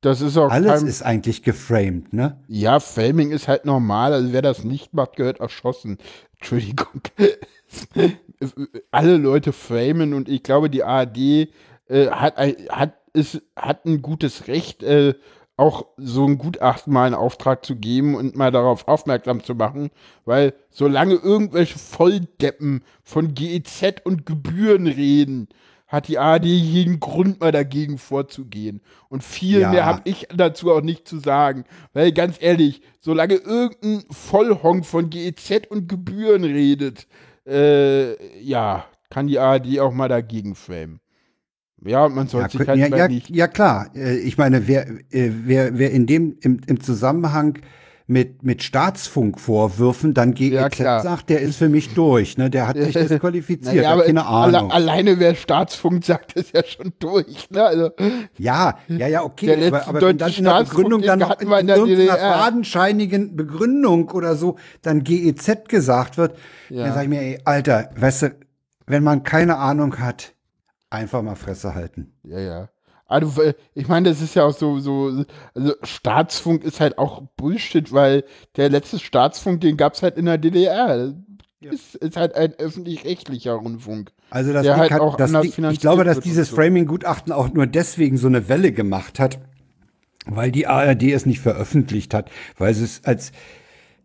das ist auch Alles kein, ist eigentlich geframed, ne? Ja, Framing ist halt normal. Also wer das nicht macht, gehört erschossen. Entschuldigung. <laughs> Alle Leute framen und ich glaube, die ARD äh, hat, ein, hat, ist, hat ein gutes Recht, äh, auch so ein Gutachten mal in Auftrag zu geben und mal darauf aufmerksam zu machen, weil solange irgendwelche Volldeppen von GEZ und Gebühren reden, hat die ARD jeden Grund mal dagegen vorzugehen. Und viel Ja. mehr habe ich dazu auch nicht zu sagen. Weil ganz ehrlich, solange irgendein Vollhonk von GEZ und Gebühren redet, äh, ja, kann die ARD auch mal dagegen framen. Ja, man Ja, sollte sich könnt- halt ja, ja, nicht. ja klar. Äh, Ich meine, wer, äh, wer, wer in dem im, im Zusammenhang mit, mit Staatsfunkvorwürfen dann GEZ Ja, klar. sagt, der ist für mich durch, ne? Der hat sich <laughs> disqualifiziert, Naja, aber keine alle, Ahnung. alleine wer Staatsfunk sagt, ist ja schon durch. Ne? Also, Ja, ja, ja, okay, Der aber, aber wenn dann in der Begründung dann noch in, in irgendeiner fadenscheinigen Begründung oder so dann GEZ gesagt wird, Ja. dann sage ich mir, ey, Alter, weißt du, wenn man keine Ahnung hat, einfach mal Fresse halten. Ja, ja. Also, weil- ich meine, das ist ja auch so, so, also Staatsfunk ist halt auch Bullshit, weil der letzte Staatsfunk, den gab es halt in der DDR. Ist, ist halt ein öffentlich-rechtlicher Rundfunk. Also das Der halt hat, auch das anders Ding, ich glaube, dass dieses so. Framing-Gutachten auch nur deswegen so eine Welle gemacht hat, weil die ARD es nicht veröffentlicht hat, weil sie es als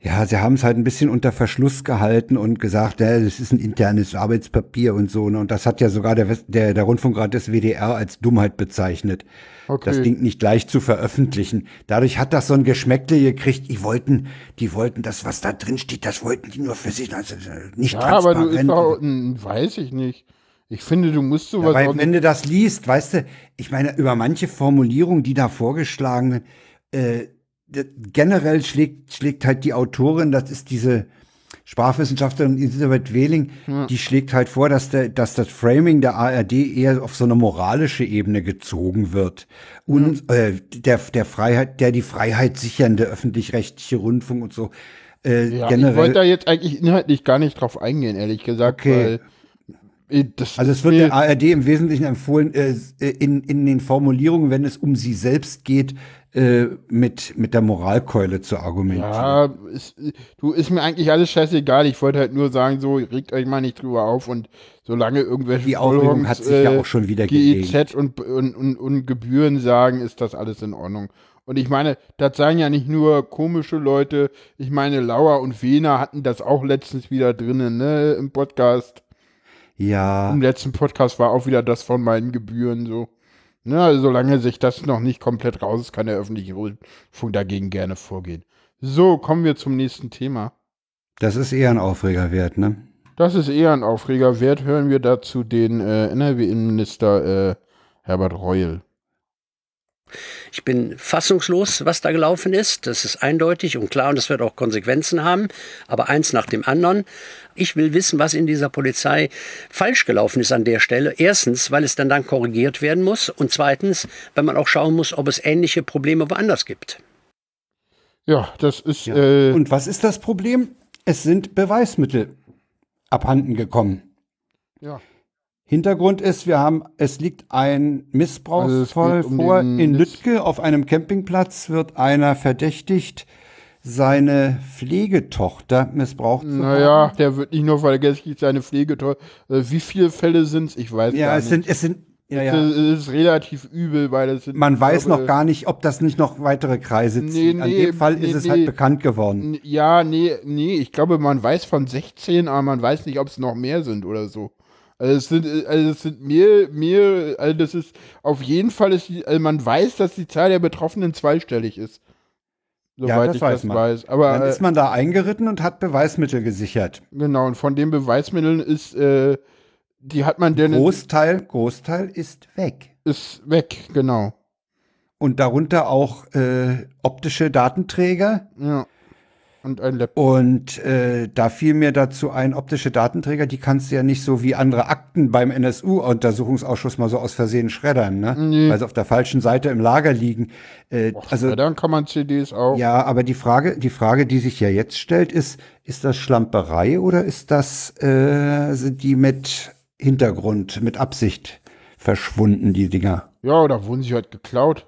ja, sie haben es halt ein bisschen unter Verschluss gehalten und gesagt, ja, das ist ein internes Arbeitspapier und so. Ne? Und das hat ja sogar der, West- der, der Rundfunkrat des WDR als Dummheit bezeichnet, Okay. das Ding nicht gleich zu veröffentlichen. Dadurch hat das so ein Geschmäckle gekriegt. Die wollten, die wollten das, was da drin steht, das wollten die nur für sich, also äh, nicht Ja, aber du ist doch, hm, weiß ich nicht. Ich finde, du musst sowas Weil auch wenn du das liest, weißt du, ich meine, über manche Formulierungen, die da vorgeschlagen äh, generell schlägt, schlägt halt die Autorin, das ist diese Sprachwissenschaftlerin Elisabeth Wehling, die schlägt halt vor, dass, der, dass das Framing der ARD eher auf so eine moralische Ebene gezogen wird. Und äh, der, der Freiheit, der die Freiheit sichernde öffentlich-rechtliche Rundfunk und so. Äh, Ja, ich generell. wollte da jetzt eigentlich inhaltlich gar nicht drauf eingehen, ehrlich gesagt, Okay. weil das Also es wird der ARD im Wesentlichen empfohlen, äh, in, in den Formulierungen, wenn es um sie selbst geht, äh, mit, mit der Moralkeule zu argumentieren. Ja, ist, du, ist mir eigentlich alles scheißegal. Ich wollte halt nur sagen, so, regt euch mal nicht drüber auf und solange irgendwelche Die Aufregung hat sich ja auch schon wieder GEZ und, und, und, und Gebühren sagen, ist das alles in Ordnung. Und ich meine, das sagen ja nicht nur komische Leute. Ich meine, Lauer und Wehner hatten das auch letztens wieder drinnen, ne, im Podcast. Ja, Im letzten Podcast war auch wieder das von meinen Gebühren so. Ne, also solange sich das noch nicht komplett raus ist, kann der öffentliche Rundfunk dagegen gerne vorgehen. So, kommen wir zum nächsten Thema. das ist eher ein Aufreger wert, ne? Das ist eher ein Aufreger wert. Hören wir dazu den äh, NRW-Innenminister äh, Herbert Reul. Ich bin fassungslos, was da gelaufen ist. Das ist eindeutig und klar und das wird auch Konsequenzen haben. Aber eins nach dem anderen. Ich will wissen, was in dieser Polizei falsch gelaufen ist an der Stelle. Erstens, weil es dann dann korrigiert werden muss. Und zweitens, weil man auch schauen muss, ob es ähnliche Probleme woanders gibt. Ja, das ist. Ja. Äh, Und was ist das Problem? Es sind Beweismittel abhanden gekommen. ja. Hintergrund ist, wir haben, es liegt ein Missbrauchsfall Also es um vor in Lüttke. Auf einem Campingplatz wird einer verdächtigt, seine Pflegetochter missbraucht zu Naja, haben. der wird nicht nur vergessen, seine Pflege toll. Äh, wie viele Fälle sind es? Ich weiß Ja, gar es nicht. sind, es sind, ja, ja. Das ist relativ übel, weil es sind. Man weiß glaube, noch gar nicht, ob das nicht noch weitere Kreise Nee, zieht. An nee, dem Fall nee, ist es nee. halt bekannt geworden. Ja, nee, nee, ich glaube, man weiß von 16, aber man weiß nicht, ob es noch mehr sind oder so. Also es sind, äh, also es sind mehr, mehr, also das ist, auf jeden Fall ist also man weiß, dass die Zahl der Betroffenen zweistellig ist. Soweit das ich weiß das man. weiß. Aber Dann äh, ist man da eingeritten und hat Beweismittel gesichert. genau, und von den Beweismitteln ist, äh, die hat man denn, Großteil, Großteil ist weg. ist weg, genau. Und darunter auch äh, optische Datenträger. Ja. Und ein Laptop. Und äh, da fiel mir dazu ein, optische Datenträger, die kannst du ja nicht so wie andere Akten beim NSU-Untersuchungsausschuss mal so aus Versehen schreddern, ne? Nee. Weil sie auf der falschen Seite im Lager liegen. Äh, also ja, dann kann man CDs auch. ja, aber die Frage, die Frage, die sich ja jetzt stellt, ist, ist das Schlamperei oder ist das, äh, sind die mit Hintergrund, mit Absicht verschwunden, die Dinger? Ja, oder wurden sie halt geklaut.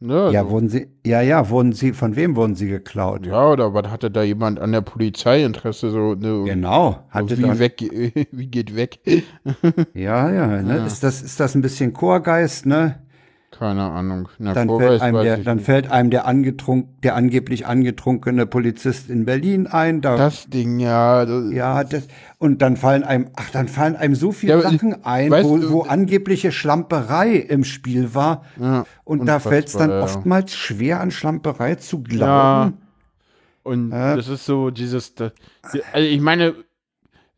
Ne? Ja, also- wurden sie, ja, ja, wurden sie, von wem wurden sie geklaut? Ja, oder was hatte da jemand an der Polizei Interesse so ne, Genau, hatte wie doch, weg <laughs> wie geht weg? ja, ja, ne? Ist das, ist das ein bisschen Chorgeist, ne? Keine Ahnung. Na, Dann fällt einem der, dann fällt einem der angetrunk, der angeblich angetrunkene Polizist in Berlin ein. Da, das Ding ja, das, ja, das, und dann fallen einem, ach, dann fallen einem so viele Ja, Sachen ein, weißt wo, wo angebliche Schlamperei im Spiel war. ja, Und da fällt es dann ja. oftmals schwer, an Schlamperei zu glauben. Und Ja. das ist so dieses, das, also ich meine,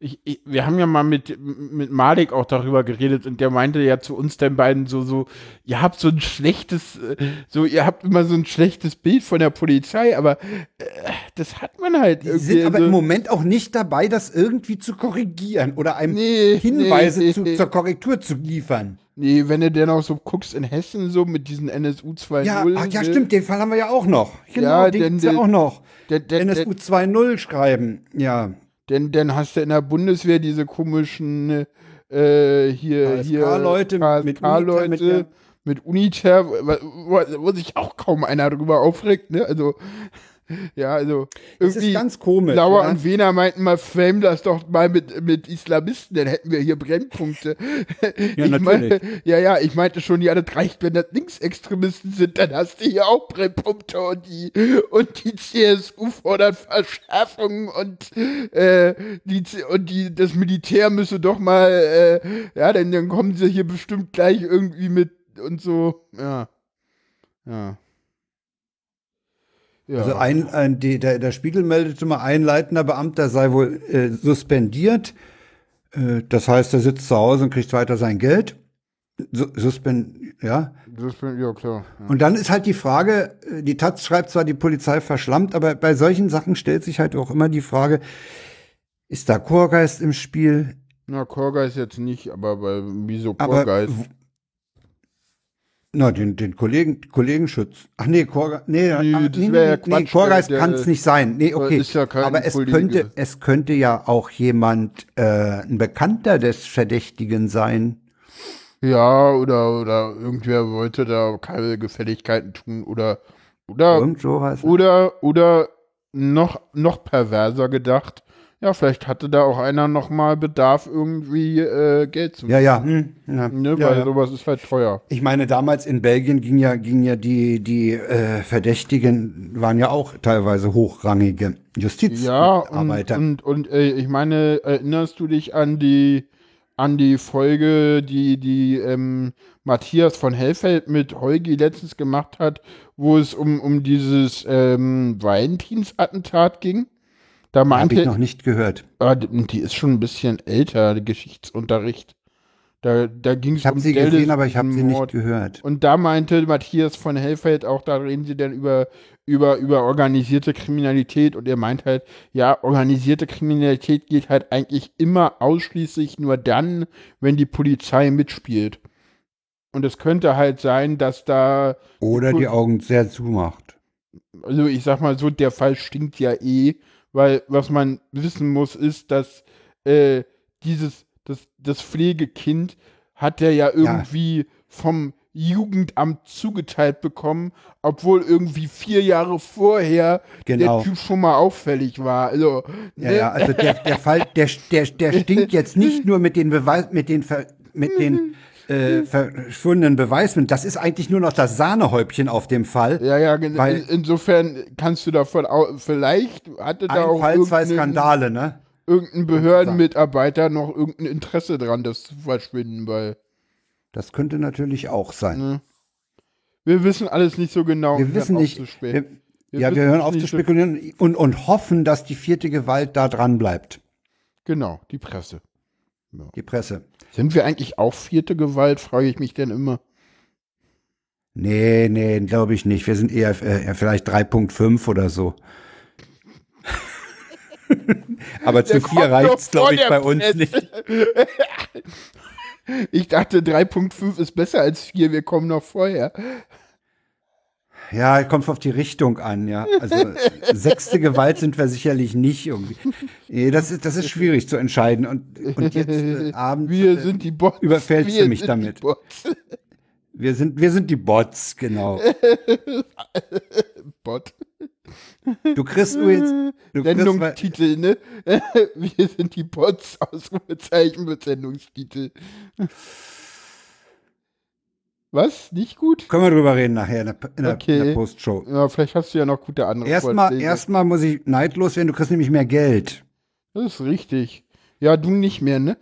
ich, ich, wir haben ja mal mit, mit Malik auch darüber geredet und der meinte ja zu uns den beiden so, so, ihr habt so ein schlechtes, äh, so, ihr habt immer so ein schlechtes Bild von der Polizei, aber äh, das hat man halt Sie sind aber so, im Moment auch nicht dabei, das irgendwie zu korrigieren oder einem Nee, Hinweise nee, zu, nee. zur Korrektur zu liefern. Nee, wenn du denn auch so guckst in Hessen so mit diesen NSU 2.0. Ja, ach, ja, ne? stimmt, den Fall haben wir ja auch noch. Genau, Ja, den gibt's ja auch noch. Der, der, NSU 2.0 schreiben, ja. Denn dann hast du in der Bundeswehr diese komischen äh, hier hier KSK-Leute mit KSK-Leute Uniter, mit mit Uniter, wo, wo, wo sich auch kaum einer drüber aufregt, ne? Also ja, also Das irgendwie ist ganz komisch. Lauer ja. und Wiener meinten mal, frame das doch mal mit, mit Islamisten, dann hätten wir hier Brennpunkte. <laughs> Ja, ich natürlich. Meine, ja, ja, ich meinte schon, ja, das reicht, wenn das Linksextremisten sind, dann hast du hier auch Brennpunkte und die, und die CSU fordert Verschärfung und, äh, die, und die, das Militär müsse doch mal, äh, ja, denn dann kommen sie hier bestimmt gleich irgendwie mit und so, ja. Ja. Ja. Also ein, ein, die, der, der Spiegel meldete mal, ein leitender Beamter sei wohl äh, suspendiert. Äh, das heißt, er sitzt zu Hause und kriegt weiter sein Geld. Su Suspend, ja. das, ja, klar. Ja. Und dann ist halt die Frage, äh, die Taz schreibt zwar, die Polizei verschlammt, aber bei solchen Sachen stellt sich halt auch immer die Frage, ist da Chorgeist im Spiel? Na, Chorgeist jetzt nicht, aber bei wieso Chorgeist? Na, den, den Kollegen, Kollegenschutz. Ach nee, Chorgeist, nee, Nee, das nee, ja nee, nee, der- kann es nicht sein. Nee, okay. ja Aber es Kollege. könnte, es könnte ja auch jemand, äh, ein Bekannter des Verdächtigen sein. Ja, oder, oder irgendwer wollte da keine Gefälligkeiten tun oder, oder, Irgend sowas. oder, oder noch, noch perverser gedacht. Ja, vielleicht hatte da auch einer noch mal Bedarf, irgendwie äh, Geld zu Ja, ja. Hm, ja, Ne, ja, weil ja. sowas ist halt teuer. Ich meine, damals in Belgien ging ja, ging ja die, die äh, Verdächtigen waren ja auch teilweise hochrangige Ja, und, und, und äh, ich meine, erinnerst du dich an die an die Folge, die die ähm, Matthias von Hellfeld mit Holgi letztens gemacht hat, wo es um, um dieses ähm, Valentinsattentat ging, Da meinte, ich noch nicht gehört. ah, die ist schon ein bisschen älter, der Geschichtsunterricht. Da, da ging es Ich habe um sie Dallas gesehen, aber ich habe sie nicht gehört. Und da meinte Matthias von Hellfeld auch, da reden sie dann über, über, über organisierte Kriminalität und er meint halt, ja, organisierte Kriminalität geht halt eigentlich immer ausschließlich nur dann, wenn die Polizei mitspielt. Und es könnte halt sein, dass da, Oder die Augen sehr zumacht. also ich sag mal so, der Fall stinkt ja eh, weil was man wissen muss, ist, dass äh, dieses, das, das Pflegekind hat er ja irgendwie vom Jugendamt zugeteilt bekommen, obwohl irgendwie vier Jahre vorher Genau. der Typ schon mal auffällig war. Also, Ja, ne? ja, also der, der Fall, der, der, der <laughs> stinkt jetzt nicht nur mit den Beweis, mit den, Ver, mit den äh, verschwundenen Beweisen. Das ist eigentlich nur noch das Sahnehäubchen auf dem Fall. ja, ja, gen- Weil- in- insofern kannst du davon au vielleicht hatte da auch Fall, zwei irgendein, Skandale, ne? irgendein Behördenmitarbeiter noch irgendein Interesse dran, das zu verschwinden, weil Das könnte natürlich auch sein. wir wissen alles nicht so genau. Wir wissen nicht, wir, Wir ja, wir hören auf zu spekulieren und, und hoffen, dass die vierte Gewalt da dran bleibt. Genau, die Presse. Die Presse. Sind wir eigentlich auch vierte Gewalt, frage ich mich denn immer. Nee, nee, glaube ich nicht. Wir sind eher äh, vielleicht 3.5 oder so. <laughs> Aber zu vier reicht's, vor glaube ich, bei uns Presse. nicht. <laughs> Ich dachte, 3.5 ist besser als 4, wir kommen noch vorher. Ja, kommt auf die Richtung an, ja. Also <laughs> sechste Gewalt sind wir sicherlich nicht irgendwie. Nee, das ist, das ist schwierig zu entscheiden. Und, und jetzt äh, <laughs> abends Wir äh, sind die Bots. überfällst wir du mich damit. Wir sind, wir sind die Bots, genau. <laughs> Bot. Du kriegst nur jetzt, du Sendungstitel, ne? Wir sind die Bots, Ausrufezeichen mit Sendungstitel. Was? Nicht gut? können wir drüber reden nachher in der, in der, Okay. in der Postshow. Ja, vielleicht hast du ja noch gute andere Erstmal, erstmal muss ich neidlos werden, du kriegst nämlich mehr Geld. Das ist richtig. Ja, du nicht mehr, ne?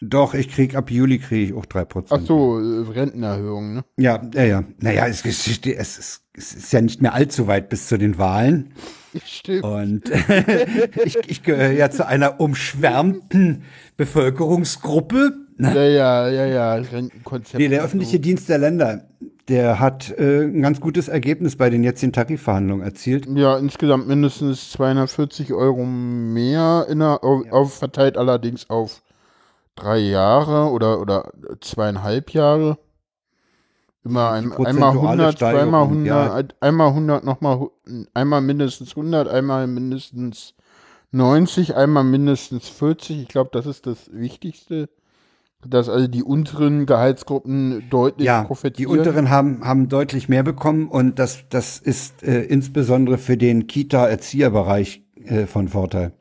Doch, ich krieg ab Juli kriege ich auch 3%. Ach so, äh, Rentenerhöhung, ne? Ja, ja, ja. Naja, es, es, es, ist, es ist ja nicht mehr allzu weit bis zu den Wahlen. <laughs> Stimmt. Und <laughs> ich, ich gehöre ja zu einer umschwärmten Bevölkerungsgruppe. Ja, ja, ja, ja, Rentenkonzept. Nee, der öffentliche Dienst der Länder, der hat äh, ein ganz gutes Ergebnis bei den jetzigen Tarifverhandlungen erzielt. Ja, insgesamt mindestens 240 Euro mehr, in der, auf, auf, verteilt allerdings auf drei Jahre oder, oder zweieinhalb Jahre. Immer ein, einmal prozentuale 100, Steigerung, zweimal 100, ja. ein- einmal 100, nochmal, einmal mindestens 100, einmal mindestens 90, einmal mindestens 40. Ich glaube, das ist das Wichtigste. Dass also die unteren Gehaltsgruppen deutlich Ja, die profitieren. unteren haben, haben deutlich mehr bekommen und das, das ist äh, insbesondere für den Kita-Erzieherbereich äh, von Vorteil.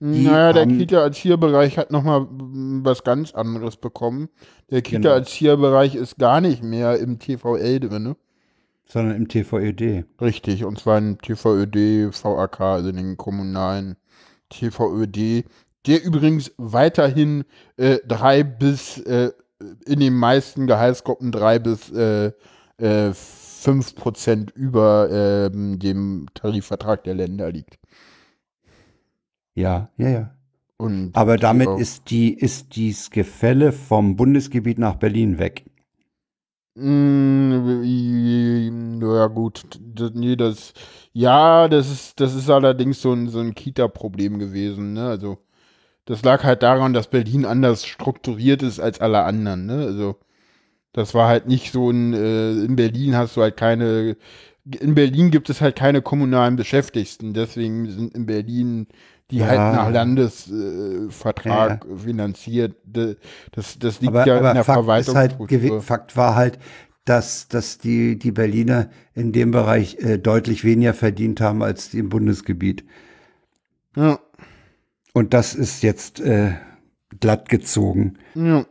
Die Naja, der Kita-Erzieherbereich hat nochmal was ganz anderes bekommen. Der Genau. Kita-Erzieherbereich ist gar nicht mehr im TVL drin. Ne? Sondern im TVÖD. Richtig, und zwar im TVÖD, VAK, also in den kommunalen TVÖD, der übrigens weiterhin äh, drei bis, äh, in den meisten Gehaltsgruppen drei bis äh, äh, fünf Prozent über ähm, dem Tarifvertrag der Länder liegt. Ja, ja, ja. Und Aber damit auch- ist die, ist dies Gefälle vom Bundesgebiet nach Berlin weg. Mm, Ja gut, das, nee, das, ja, das ist, das ist allerdings so ein, so ein Kita-Problem gewesen, ne? Also, das lag halt daran, dass Berlin anders strukturiert ist als alle anderen, ne? Also, das war halt nicht so ein, äh, in Berlin hast du halt keine, in Berlin gibt es halt keine kommunalen Beschäftigten, deswegen sind in Berlin die Ja. halt nach Landesvertrag äh, Vertrag finanziert. Das, das liegt Aber, ja in aber der Fakt, ist halt, Fakt war halt, dass, dass die, die Berliner in dem Bereich äh, deutlich weniger verdient haben als im Bundesgebiet. ja, Und das ist jetzt äh, glatt gezogen. ja.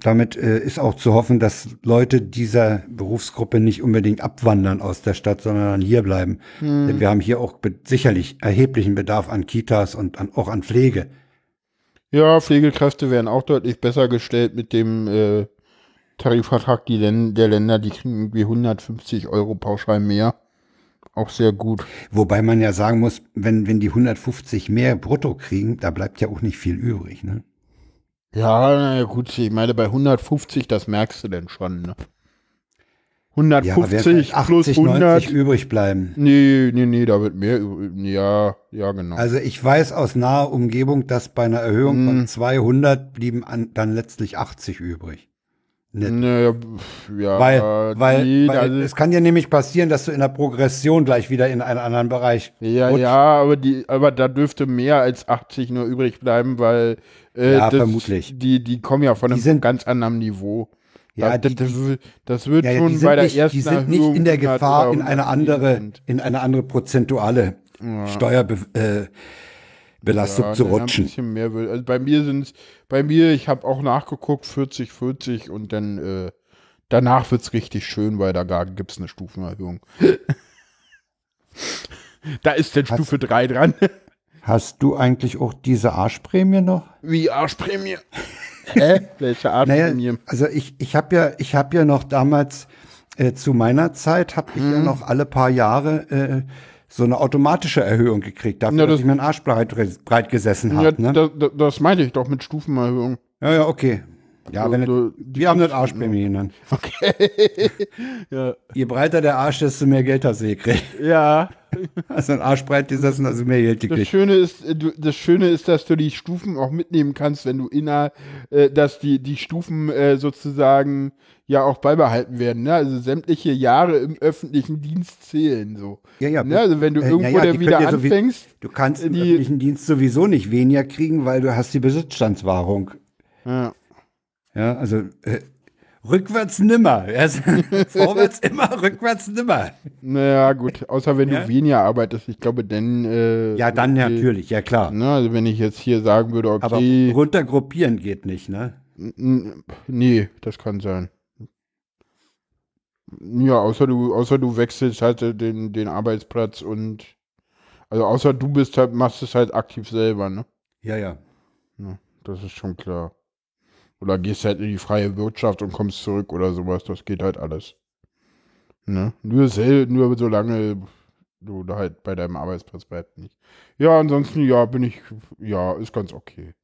Damit äh, ist auch zu hoffen, dass Leute dieser Berufsgruppe nicht unbedingt abwandern aus der Stadt, sondern dann hier bleiben. Denn wir haben hier auch sicherlich erheblichen Bedarf an Kitas und an, auch an Pflege. Ja, Pflegekräfte werden auch deutlich besser gestellt mit dem äh, Tarifvertrag der Länder. Die kriegen irgendwie 150 Euro pauschal mehr auch sehr gut. Wobei man ja sagen muss, wenn, wenn die 150 mehr brutto kriegen, da bleibt ja auch nicht viel übrig, ne? Ja, na ja, gut, ich meine, bei 150, das merkst du denn schon, ne? 150 ja, 80, plus 100. 90 übrig bleiben. Nee, nee, nee, da wird mehr übrig. Ja, ja, genau. Also ich weiß aus naher Umgebung, dass bei einer Erhöhung von 200 blieben an, dann letztlich 80 übrig. Nicht. Naja, ja, Weil, weil, nee, weil also, es kann ja nämlich passieren, dass du in der Progression gleich wieder in einen anderen Bereich ja, rutschst. ja, aber die, aber da dürfte mehr als 80 nur übrig bleiben, weil äh, Ja, das, vermutlich. Die, die kommen ja von einem sind- ganz anderen Niveau. Ja, das, die- das, das wird Ja, ja, schon bei der nicht, ersten die sind nicht Erhöhung in der 100 Gefahr, in eine 110 andere, in eine andere prozentuale Steuerbelastung äh, Belastung Ja, zu dann Ein rutschen. bisschen mehr will. Also bei mir sind es, bei mir, ich habe auch nachgeguckt, 40, 40 und dann äh, danach wird es richtig schön, weil da gibt es eine Stufenerhöhung. <laughs> da ist dann Stufe 3 dran. <laughs> Hast du eigentlich auch diese Arschprämie noch? Wie Arschprämie. <laughs> Hä? Welche Arschprämie? Naja, also ich, ich habe ja, ich habe ja noch damals äh, zu meiner Zeit habe ich Mhm. ja noch alle paar Jahre äh, so eine automatische Erhöhung gekriegt, dafür, Ja, dass das- ich meinen Arsch breit, breit gesessen ja, habe. ne? da, da, das meinte ich doch mit Stufenerhöhung. ja, ja, okay. Ja, So, wenn so, es, wir haben das Arschprämie genannt. Ja. Je breiter der Arsch, desto mehr Geld hast du gekriegt. ja. <laughs> Also ein Arsch breit gesessen, also mehr Geld Das gekriegt. Schöne ist, äh, du, das Schöne ist, dass du die Stufen auch mitnehmen kannst, wenn du inner, äh, dass die, die Stufen äh, sozusagen ja auch beibehalten werden. Ne? Also sämtliche Jahre im öffentlichen Dienst zählen so. Ja, ja. Ne? Also wenn du Äh, irgendwo da die wieder können ja sowie- anfängst, Du kannst im die- öffentlichen Dienst sowieso nicht weniger kriegen, weil du hast die Besitzstandswahrung. ja. Ja, also äh, rückwärts nimmer. <laughs> Vorwärts immer, rückwärts nimmer. naja gut, außer wenn Ja? du weniger arbeitest, ich glaube, dann äh, Ja, dann okay. natürlich, ja klar. Ne? Also wenn ich jetzt hier sagen würde, Aber okay, runtergruppieren geht nicht, ne? Nee, das kann sein. Ja, außer du, außer du wechselst halt den, den Arbeitsplatz und also außer du bist halt, machst es halt aktiv selber, ne? Ja, ja. Das ist schon klar. Oder gehst halt in die freie Wirtschaft und kommst zurück oder sowas, das geht halt alles. Ne? Nur sel nur solange du da halt bei deinem Arbeitsplatz bleibst nicht. Ja, ansonsten, ja, bin ich, ja, ist ganz okay.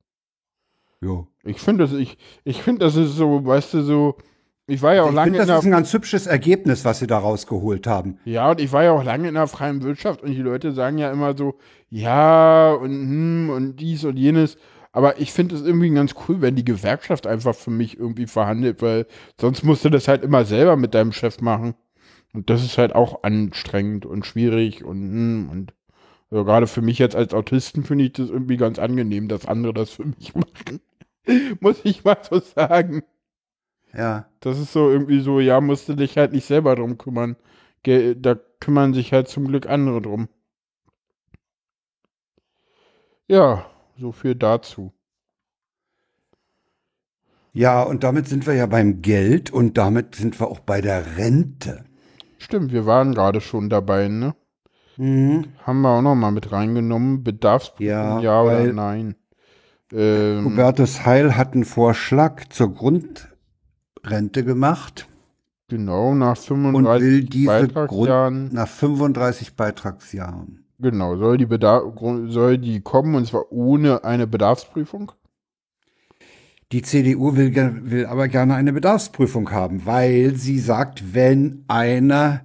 Jo. Ich finde das, ich, ich finde, das ist so, weißt du, so, ich war ja auch Ich lange finde, in das ist der, ein ganz hübsches Ergebnis, was sie da rausgeholt haben. ja, und ich war ja auch lange in der freien Wirtschaft und die Leute sagen ja immer so, ja, und hm, und dies und jenes. Aber ich finde es irgendwie ganz cool, wenn die Gewerkschaft einfach für mich irgendwie verhandelt, weil sonst musst du das halt immer selber mit deinem Chef machen. Und das ist halt auch anstrengend und schwierig und, hm, und also gerade für mich jetzt als Autisten finde ich das irgendwie ganz angenehm, dass andere das für mich <laughs> machen. Muss ich mal so sagen. Ja. Das ist so irgendwie so, ja, musst du dich halt nicht selber drum kümmern. Da kümmern sich halt zum Glück andere drum. Ja, so viel dazu. Ja, und damit sind wir ja beim Geld und damit sind wir auch bei der Rente. Stimmt, wir waren gerade schon dabei, ne? Mhm. Haben wir auch noch mal mit reingenommen. Bedarfsprüfung, Ja, ja, oder nein? Ähm, Hubertus Heil hat einen Vorschlag zur Grundrente gemacht genau, nach und 35 will diese Grund Beitragsjahren, nach 35 Beitragsjahren. Genau, soll die, Bedarf soll die kommen und zwar ohne eine Bedarfsprüfung? Die CDU will, will aber gerne eine Bedarfsprüfung haben, weil sie sagt, wenn einer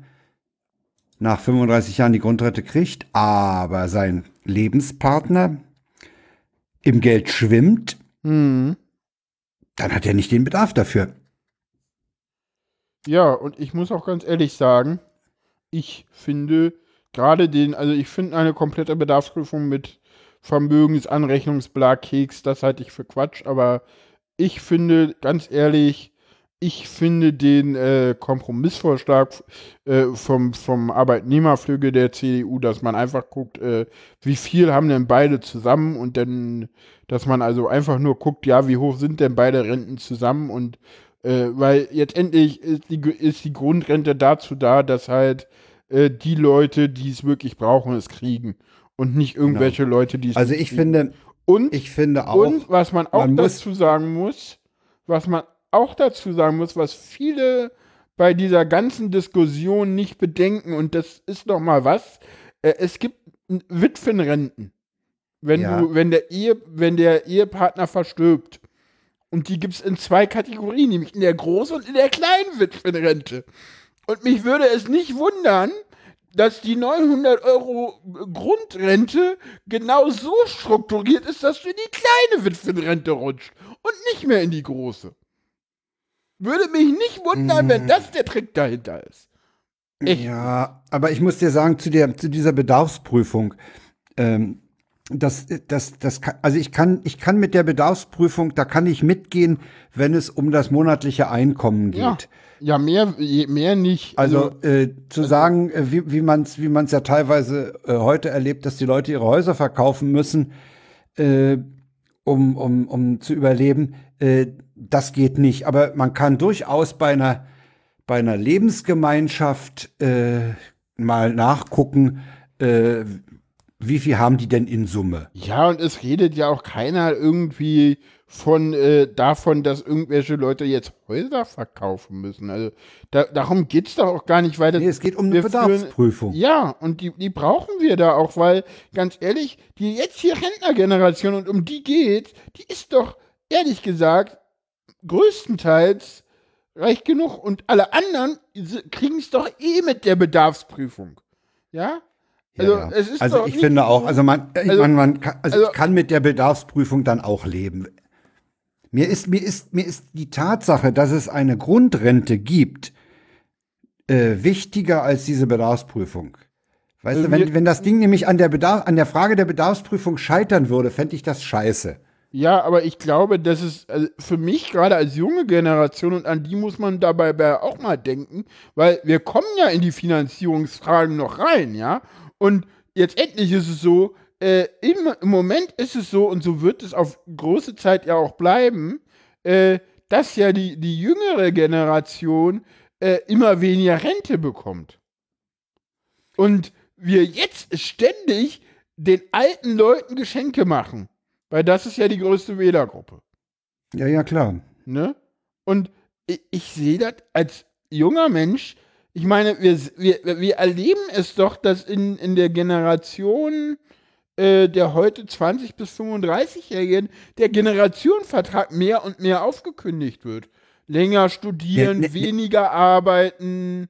nach 35 Jahren die Grundrente kriegt, aber sein Lebenspartner im Geld schwimmt, Hm. dann hat er nicht den Bedarf dafür. Ja, und ich muss auch ganz ehrlich sagen, ich finde gerade den, also ich finde eine komplette Bedarfsprüfung mit Vermögensanrechnungsblag, Keks, das halte ich für Quatsch, aber ich finde, ganz ehrlich, ich finde den äh, Kompromissvorschlag äh, vom, vom Arbeitnehmerflügel der CDU, dass man einfach guckt, äh, wie viel haben denn beide zusammen und dann, dass man also einfach nur guckt, ja, wie hoch sind denn beide Renten zusammen und äh, weil jetzt endlich ist die, ist die Grundrente dazu da, dass halt äh, die Leute, die es wirklich brauchen, es kriegen. Und nicht irgendwelche Leute, die es Also ich kriegen. finde, Und, ich finde auch, und was man auch man dazu sagen muss, was man auch dazu sagen muss, was viele bei dieser ganzen Diskussion nicht bedenken, und das ist doch mal was, äh, es gibt Witwenrenten. Wenn Ja. du, wenn der Ehe, wenn der Ehepartner verstirbt. Und die gibt es in zwei Kategorien, nämlich in der großen und in der kleinen Witwenrente. Und mich würde es nicht wundern, dass die 900 Euro Grundrente genau so strukturiert ist, dass du in die kleine Witwenrente rutscht und nicht mehr in die große. Würde mich nicht wundern, wenn das der Trick dahinter ist. Echt. Ja, aber ich muss dir sagen, zu, der, zu dieser Bedarfsprüfung, ähm, das, das, das kann, also ich kann, ich kann mit der Bedarfsprüfung, da kann ich mitgehen, wenn es um das monatliche Einkommen geht. Ja, ja mehr, mehr nicht. Also äh, zu sagen, äh, wie, wie man es wie man's ja teilweise äh, heute erlebt, dass die Leute ihre Häuser verkaufen müssen, äh, um, um, um zu überleben, äh, das geht nicht. Aber man kann durchaus bei einer, bei einer Lebensgemeinschaft mal nachgucken, wie viel haben die denn in Summe? Ja, und es redet ja auch keiner irgendwie von äh, davon, dass irgendwelche Leute jetzt Häuser verkaufen müssen. Also da, darum geht's doch auch gar nicht, das, Nee, es geht um eine wir führen- Bedarfsprüfung. Ja, und die, die brauchen wir da auch, weil, ganz ehrlich, die jetzt hier Rentnergeneration und um die geht, die ist doch, ehrlich gesagt, größtenteils reich genug und alle anderen kriegen es doch eh mit der Bedarfsprüfung. Ja? Also, Ja, ja. es ist also ich finde auch, also man, ich, Also- man, man kann, also, also- ich kann mit der Bedarfsprüfung dann auch leben. Mir ist, mir ist, mir ist die Tatsache, dass es eine Grundrente gibt, äh, wichtiger als diese Bedarfsprüfung. Weißt Also du, wenn, mir- wenn das Ding nämlich an der Bedarf, an der Frage der Bedarfsprüfung scheitern würde, fände ich das scheiße. Ja, aber ich glaube, das ist also für mich gerade als junge Generation und an die muss man dabei bei auch mal denken, weil wir kommen ja in die Finanzierungsfragen noch rein, ja. Und jetzt endlich ist es so, äh, im, im Moment ist es so und so wird es auf große Zeit ja auch bleiben, äh, dass ja die, die jüngere Generation äh, immer weniger Rente bekommt. Und wir jetzt ständig den alten Leuten Geschenke machen. Weil das ist ja die größte Wählergruppe. Ja, ja, klar. Ne? Und ich, ich sehe das als junger Mensch. Ich meine, wir, wir, wir erleben es doch, dass in, in der Generation äh, der heute 20- bis 35-Jährigen der Generationenvertrag mehr und mehr aufgekündigt wird. Länger studieren, Ne, ne, ne. weniger arbeiten.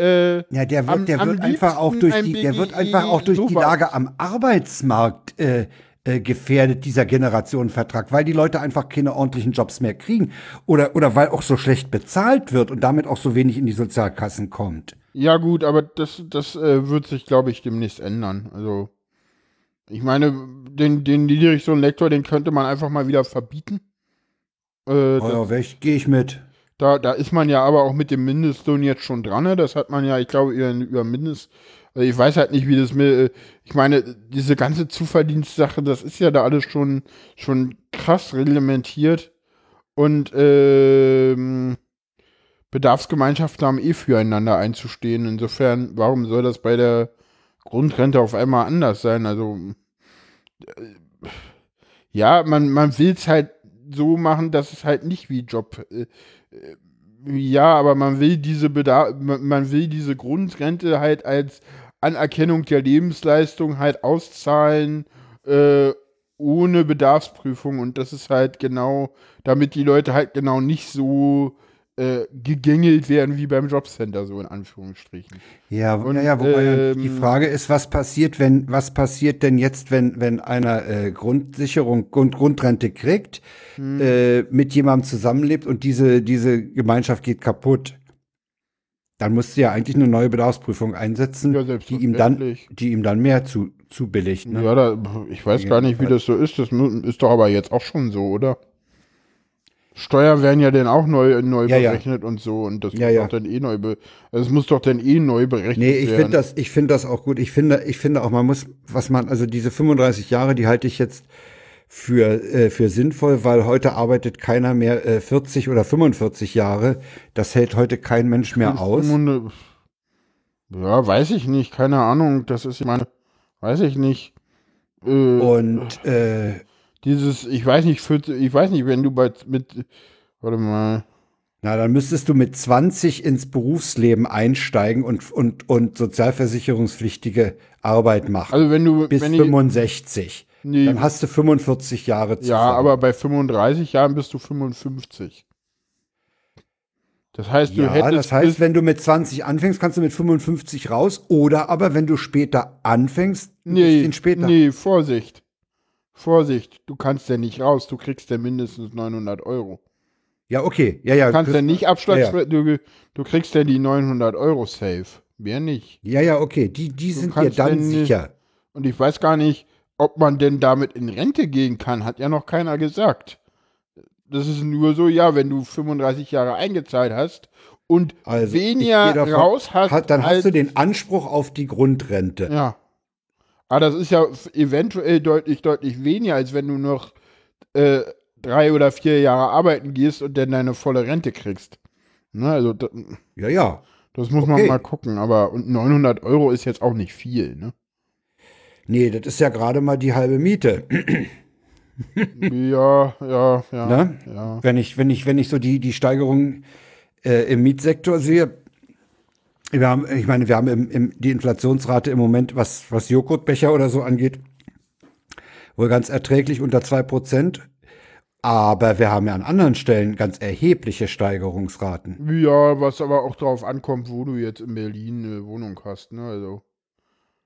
Äh, Ja, der wird, Am- der wird einfach auch durch ein die, der wird einfach auch durch die. Lage am Arbeitsmarkt äh, äh, gefährdet, dieser Generationenvertrag, weil die Leute einfach keine ordentlichen Jobs mehr kriegen oder, oder weil auch so schlecht bezahlt wird und damit auch so wenig in die Sozialkassen kommt. Ja, gut, aber das, das äh, wird sich, glaube ich, demnächst ändern. Also, ich meine, den, den Niedriglohnlektor, den könnte man einfach mal wieder verbieten. Äh, Oh das, ja, welch, gehe ich mit. da, da ist man ja aber auch mit dem Mindestlohn jetzt schon dran. Ne? Das hat man ja, ich glaube, über, über Mindest. Also ich weiß halt nicht, wie das mir. äh, Ich meine, diese ganze Zuverdienstsache, das ist ja da alles schon, schon krass reglementiert. Und ähm, Bedarfsgemeinschaften haben eh füreinander einzustehen. Insofern, warum soll das bei der Grundrente auf einmal anders sein? Also, äh, ja, man, man will es halt so machen, dass es halt nicht wie Job. Äh, äh, ja, aber man will diese Bedarf, man, man will diese Grundrente halt als Anerkennung der Lebensleistung halt auszahlen, äh, ohne Bedarfsprüfung. Und das ist halt genau, damit die Leute halt genau nicht so äh, gegängelt werden wie beim Jobcenter, so in Anführungsstrichen. Ja, Und, ja, ja wobei ja die ähm, Frage ist, was passiert, wenn, was passiert denn jetzt, wenn, wenn einer äh, Grundsicherung, Grund, Grundrente kriegt, Hm. äh, mit jemandem zusammenlebt und diese, diese Gemeinschaft geht kaputt? Dann musst du ja eigentlich eine neue Bedarfsprüfung einsetzen, Ja, die ihm dann, die ihm dann mehr zu, zubilligt. Ne? Ja, da, ich weiß gar nicht, wie das so ist. Das ist doch aber jetzt auch schon so, oder? Steuern werden ja dann auch neu, neu Ja, ja. berechnet und so. Und das Ja, muss ja. doch dann eh neu be also es muss doch dann eh neu berechnet Nee, ich werden. finde das, ich finde das auch gut. Ich finde, ich finde auch, man muss, was man, also diese 35 Jahre, die halte ich jetzt für, äh, für sinnvoll, weil heute arbeitet keiner mehr äh, 40 oder 45 Jahre. Das hält heute kein Mensch mehr aus. Ja, weiß ich nicht, keine Ahnung. Das ist, ich meine, weiß ich nicht. Äh, Und äh, dieses, ich weiß nicht, 40, ich weiß nicht, wenn du bei mit, warte mal, Na, dann müsstest du mit 20 ins Berufsleben einsteigen und, und, und sozialversicherungspflichtige Arbeit machen. Also wenn du bis wenn ich, 65. Nee. Dann hast du 45 Jahre zusammen. Ja, aber bei 35 Jahren bist du 55. Das heißt, du ja, hättest das heißt, wenn du mit 20 anfängst, kannst du mit 55 raus. Oder aber wenn du später anfängst, ein nee, bisschen später. nee, Vorsicht. Vorsicht, du kannst ja nicht raus, du kriegst ja mindestens 900 Euro. Ja, okay. Ja, ja. Du kannst ja nicht Abschlags, ja. Du, du kriegst ja die 900 Euro safe. Mehr nicht. Ja, ja, okay. Die, die sind dir dann sicher. Und ich weiß gar nicht, ob man denn damit in Rente gehen kann, hat ja noch keiner gesagt. Das ist nur so, ja, wenn du 35 Jahre eingezahlt hast und Also, weniger davon- raus hast, Hat, dann als, hast du den Anspruch auf die Grundrente. Ja. Aber das ist ja eventuell deutlich, deutlich weniger, als wenn du noch äh, drei oder vier Jahre arbeiten gehst und dann deine volle Rente kriegst. Ne, also Ja, ja. das muss man Okay. mal gucken. Aber und 900 Euro ist jetzt auch nicht viel. Ne? Nee, das ist ja gerade mal die halbe Miete. ja, ja, ja. Ne? ja. Wenn ich, wenn ich, wenn ich so die, die Steigerung äh, im Mietsektor sehe, wir haben, ich meine, wir haben im, im, die Inflationsrate im Moment, was, was Joghurtbecher oder so angeht, wohl ganz erträglich unter 2%. Aber wir haben ja an anderen Stellen ganz erhebliche Steigerungsraten. Ja, was aber auch drauf ankommt, wo du jetzt in Berlin eine Wohnung hast. Ne? Also.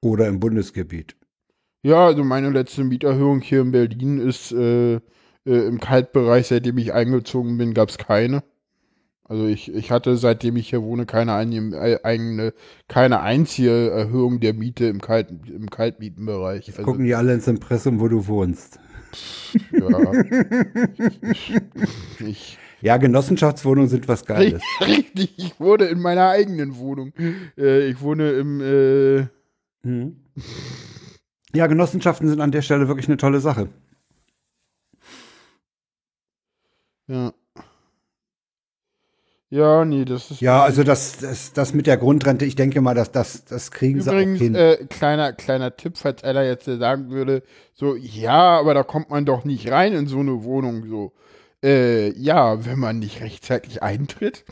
Oder im Bundesgebiet. Ja, also meine letzte Mieterhöhung hier in Berlin ist äh, äh, im Kaltbereich, seitdem ich eingezogen bin, gab es keine. Also ich, ich hatte, seitdem ich hier wohne, keine, ein, äh, eigene, keine einzige Erhöhung der Miete im, Kalt, im Kaltmietenbereich. Also, Gucken die alle ins Impressum, wo du wohnst. ja. <laughs> ich, Ja, Genossenschaftswohnungen sind was Geiles. <laughs> richtig, ich wohne in meiner eigenen Wohnung. Äh, ich wohne im, äh, Mhm. Ja, Genossenschaften sind an der Stelle wirklich eine tolle Sache. ja. Ja, nee, das ist. Ja, also das, das, das mit der Grundrente, ich denke mal, dass das, das kriegen sie auch Übrigens, hin. äh, kleiner, kleiner Tipp, falls einer jetzt sagen würde, so, ja, aber da kommt man doch nicht rein in so eine Wohnung, so. Äh, ja, wenn man nicht rechtzeitig eintritt.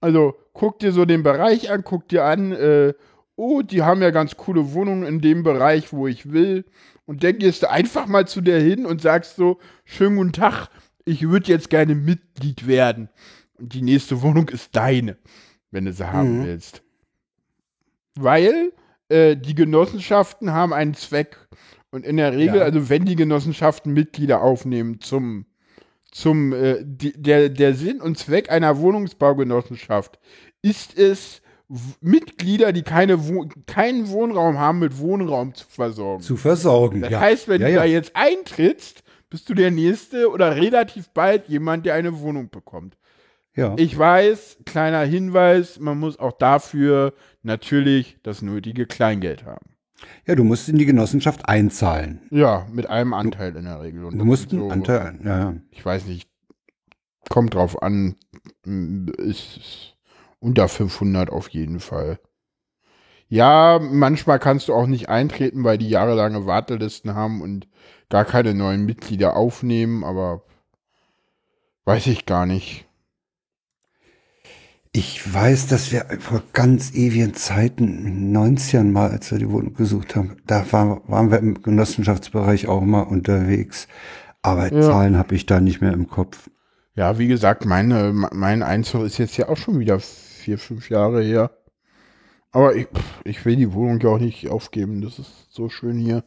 Also, guck dir so den Bereich an, guck dir an, äh, oh, die haben ja ganz coole Wohnungen in dem Bereich, wo ich will. Und dann gehst du einfach mal zu der hin und sagst so, schönen guten Tag, ich würde jetzt gerne Mitglied werden. Und die nächste Wohnung ist deine, wenn du sie haben Mhm. willst. Weil äh, die Genossenschaften haben einen Zweck. Und in der Regel, Ja. also wenn die Genossenschaften Mitglieder aufnehmen zum, zum äh, die, der, der Sinn und Zweck einer Wohnungsbaugenossenschaft ist es, Mitglieder, die keine Wo keinen Wohnraum haben, mit Wohnraum zu versorgen. Zu versorgen. das ja. heißt, wenn ja, du ja. da jetzt eintrittst, bist du der Nächste oder relativ bald jemand, der eine Wohnung bekommt. ja. Ich weiß, kleiner Hinweis, man muss auch dafür natürlich das nötige Kleingeld haben. ja, du musst in die Genossenschaft einzahlen. Ja, mit einem Anteil in der Regel. Und Du musst einen so, Anteil, ja, ja. Ich weiß nicht, kommt drauf an, ist unter 500 auf jeden Fall. Ja, manchmal kannst du auch nicht eintreten, weil die jahrelange Wartelisten haben und gar keine neuen Mitglieder aufnehmen, aber weiß ich gar nicht. Ich weiß, dass wir vor ganz ewigen Zeiten, in den 90ern mal, als wir die Wohnung gesucht haben, da war, waren wir im Genossenschaftsbereich auch mal unterwegs. Aber Ja. Zahlen habe ich da nicht mehr im Kopf. Ja, wie gesagt, meine, mein Einzug ist jetzt ja auch schon wieder vier, fünf Jahre her. Aber ich, ich will die Wohnung ja auch nicht aufgeben. Das ist so schön hier.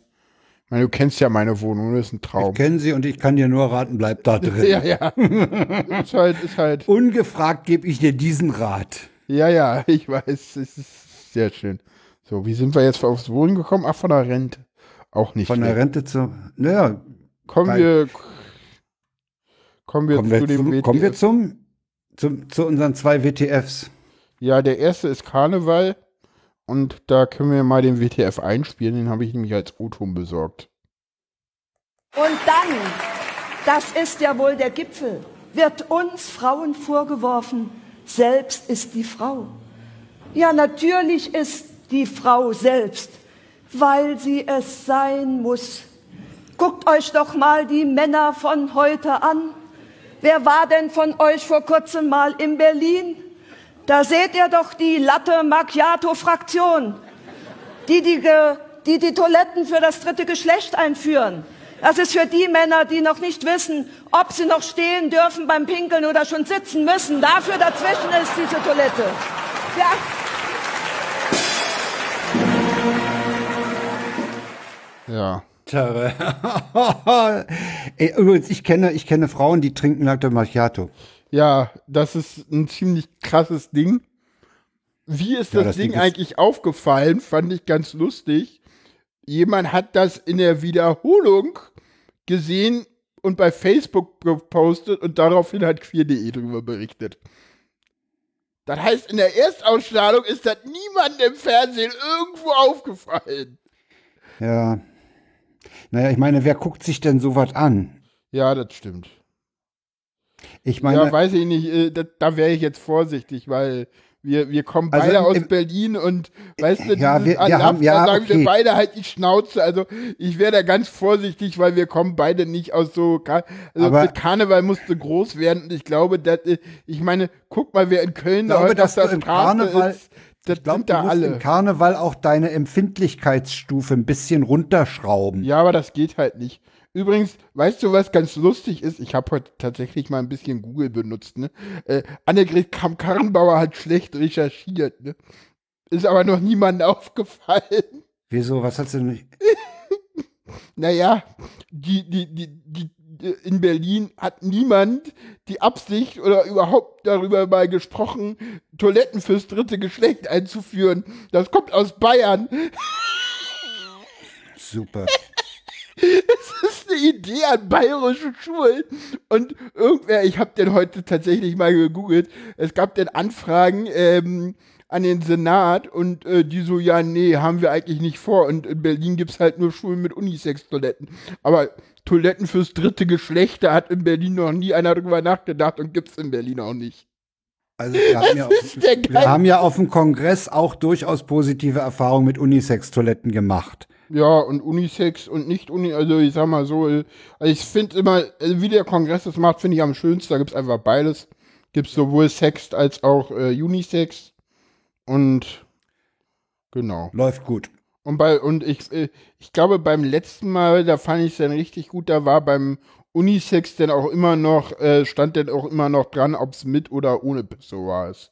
Ich meine, du kennst ja meine Wohnung, das ist ein Traum. Ich kenne sie und ich kann dir nur raten, bleib da <laughs> drin. Ja, ja. ist halt, ist halt. Ungefragt gebe ich dir diesen Rat. Ja, ja, ich weiß. Es ist sehr schön. So, wie sind wir jetzt aufs Wohnen gekommen? Ach, von der Rente. Auch nicht. Von der schlecht. Rente zu. Naja, Kommen wir. Kommen wir kommen zu wir, dem zum, WTF. kommen wir zum, zum, zu unseren zwei WTFs. Ja, der erste ist Karneval. Und da können wir mal den WTF einspielen. Den habe ich nämlich als O-Ton besorgt. Und dann, das ist ja wohl der Gipfel, wird uns Frauen vorgeworfen, selbst ist die Frau. Ja, natürlich ist die Frau selbst, weil sie es sein muss. Guckt euch doch mal die Männer von heute an. Wer war denn von euch vor kurzem mal in Berlin? Da seht ihr doch die Latte Macchiato-Fraktion, die die, die die Toiletten für das dritte Geschlecht einführen. Das ist für die Männer, die noch nicht wissen, ob sie noch stehen dürfen beim Pinkeln oder schon sitzen müssen. Dafür dazwischen ist diese Toilette. Ja. Ja. <laughs> Übrigens, ich kenne, ich kenne Frauen, die trinken Latte Macchiato. Ja, das ist ein ziemlich krasses Ding. Wie ist Ja, das, das Ding Ding ist- eigentlich aufgefallen? Fand ich ganz lustig. Jemand hat das in der Wiederholung gesehen und bei Facebook gepostet und daraufhin hat queer.de darüber berichtet. Das heißt, in der Erstausstrahlung ist das niemandem im Fernsehen irgendwo aufgefallen. Ja. Naja, ich meine, wer guckt sich denn sowas an? Ja, das stimmt. Ich meine, ja, weiß ich nicht, äh, da, da wäre ich jetzt vorsichtig, weil wir, wir kommen Also beide im- aus im- Berlin und weißt du, Ja, wir- wir Alarm, haben- ja, da sagen wir okay. beide halt die Schnauze. Also ich wäre da ganz vorsichtig, weil wir kommen beide nicht aus so Kar also Aber- mit Karneval musste groß werden und ich glaube, dass, äh, ich meine, guck mal, wer in Köln glaube, da heute dass auf der Straße Karneval- ist, das ich glaube, sind du da musst alle. im Karneval auch deine Empfindlichkeitsstufe ein bisschen runterschrauben. Ja, aber das geht halt nicht. Übrigens, weißt du, was ganz lustig ist? Ich habe heute tatsächlich mal ein bisschen Google benutzt. Ne? Äh, Annegret Kamm-Karrenbauer hat schlecht recherchiert. Ne? Ist aber noch niemandem <laughs> aufgefallen. Wieso? Was hat sie denn? <laughs> Naja, die, die, die, die, die, in Berlin hat niemand die Absicht oder überhaupt darüber mal gesprochen, Toiletten fürs dritte Geschlecht einzuführen. Das kommt aus Bayern. Super. <laughs> Das ist eine Idee an bayerischen Schulen. Und irgendwer, ich habe den heute tatsächlich mal gegoogelt, es gab dann Anfragen ähm, an den Senat und äh, die so, ja, nee, haben wir eigentlich nicht vor. Und in Berlin gibt es halt nur Schulen mit Unisex-Toiletten. Aber Toiletten fürs dritte Geschlecht, da hat in Berlin noch nie einer drüber nachgedacht und gibt es in Berlin auch nicht. Also wir haben, ja auf, wir haben ja auf dem Kongress auch durchaus positive Erfahrungen mit Unisex-Toiletten gemacht. Ja, und Unisex und nicht Uni, also ich sag mal so, also ich finde immer, äh, wie der Kongress das macht, finde ich am schönsten, da gibt's einfach beides. Gibt's sowohl Sex als auch äh, Unisex. Und genau. Läuft gut. Und bei, und ich, äh, ich glaube beim letzten Mal, da fand ich es dann richtig gut, da war beim Unisex dann auch immer noch, äh, stand dann auch immer noch dran, ob es mit oder ohne Pissoir ist.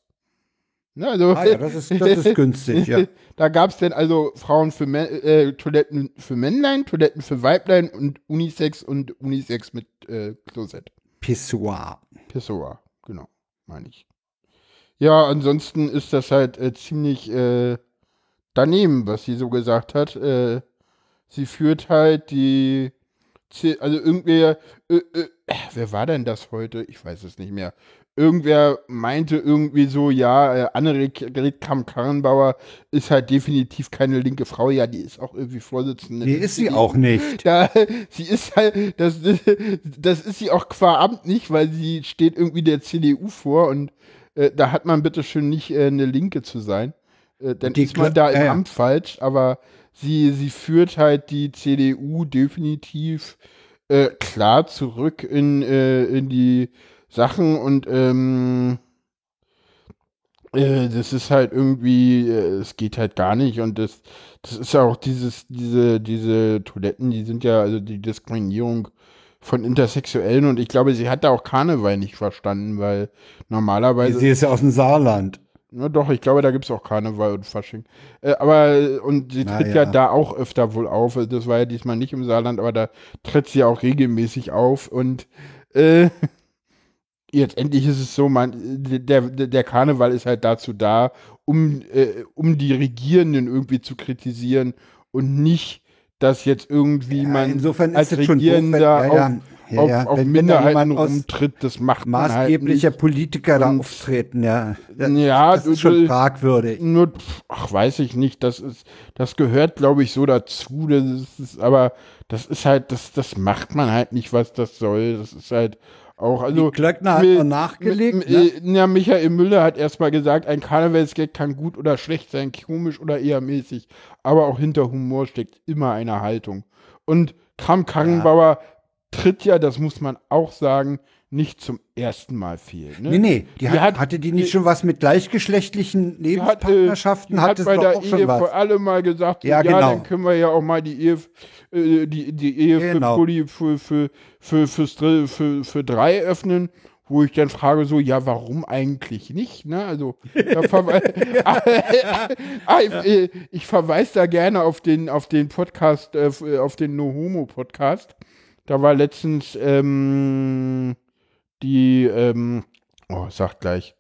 Ne, also, Ah ja, das ist, das ist günstig, ja. <laughs> Da gab es dann also Frauen für Mä äh, Toiletten für Männlein, Toiletten für Weiblein und Unisex und Unisex mit äh, Klosett. Pissoir. Pissoir, genau, meine ich. Ja, ansonsten ist das halt äh, ziemlich äh, daneben, was sie so gesagt hat. Äh, sie führt halt die, also irgendwer, äh, äh, wer war denn das heute? Ich weiß es nicht mehr. Irgendwer meinte irgendwie so, ja, äh, Annegret Kamm-Karrenbauer ist halt definitiv keine linke Frau. Ja, die ist auch irgendwie Vorsitzende. Der ist sie auch nicht. Ja, <laughs> sie ist halt, das, <laughs> das ist sie auch qua Amt nicht, weil sie steht irgendwie der CDU vor und äh, da hat man bitte schön nicht äh, eine Linke zu sein. Äh, dann Die ist man da im. Amt falsch, aber sie, sie führt halt die CDU definitiv äh, klar zurück in, äh, in die Sachen und ähm, äh, das ist halt irgendwie, äh, es geht halt gar nicht und das, das ist ja auch dieses, diese, diese Toiletten, die sind ja, also die Diskriminierung von Intersexuellen und ich glaube, sie hat da auch Karneval nicht verstanden, weil normalerweise. Sie ist ja aus dem Saarland. Na doch, ich glaube, da gibt es auch Karneval und Fasching. Äh, aber, und sie tritt ja. ja. da auch öfter wohl auf. Also das war ja diesmal nicht im Saarland, aber da tritt sie auch regelmäßig auf. Und äh, <laughs> jetzt endlich ist es so, man, der, der, Karneval ist halt dazu da, um, äh, um die Regierenden irgendwie zu kritisieren und nicht, dass jetzt irgendwie Ja, man insofern ist als es schon doof, wenn- Regierender ja, ja, auf, ja, auf, Wenn- wenn Minderheiten aus rumtritt. Das macht man halt Maßgeblicher nicht. Politiker da auftreten, ja. Ja, das ist schon fragwürdig. Nur, ach, weiß ich nicht, das ist, das gehört, glaube ich, so dazu. Das ist, aber das ist halt, das, das macht man halt nicht, was das soll. Das ist halt auch, also. Die Klöckner hat noch nachgelegt, ne? äh, Ja, Michael Müller hat erstmal gesagt, ein Karnevalsgag kann gut oder schlecht sein, komisch oder eher mäßig. Aber auch hinter Humor steckt immer eine Haltung. Und Kram Karrenbauer tritt ja, das muss man auch sagen, nicht zum ersten Mal viel. Ne? Nee, nee, die, Die hat, hat- hatte die nicht die- schon was mit gleichgeschlechtlichen Die hat, Lebenspartnerschaften? die hat hat es bei doch der Ehe was. für alle mal gesagt, Ja, ja, genau. dann können wir ja auch mal die Ehe, äh, die, die Ehe Genau. für, für, für, für, fürs Dr- für, für drei öffnen, wo ich dann frage so, ja, warum eigentlich nicht? Ne? Also, da verwe <laughs> Ah, äh, ich verweise da gerne auf den, auf den Podcast, äh, auf den No Homo Podcast. Da war letztens ähm, die, ähm, oh, sag gleich.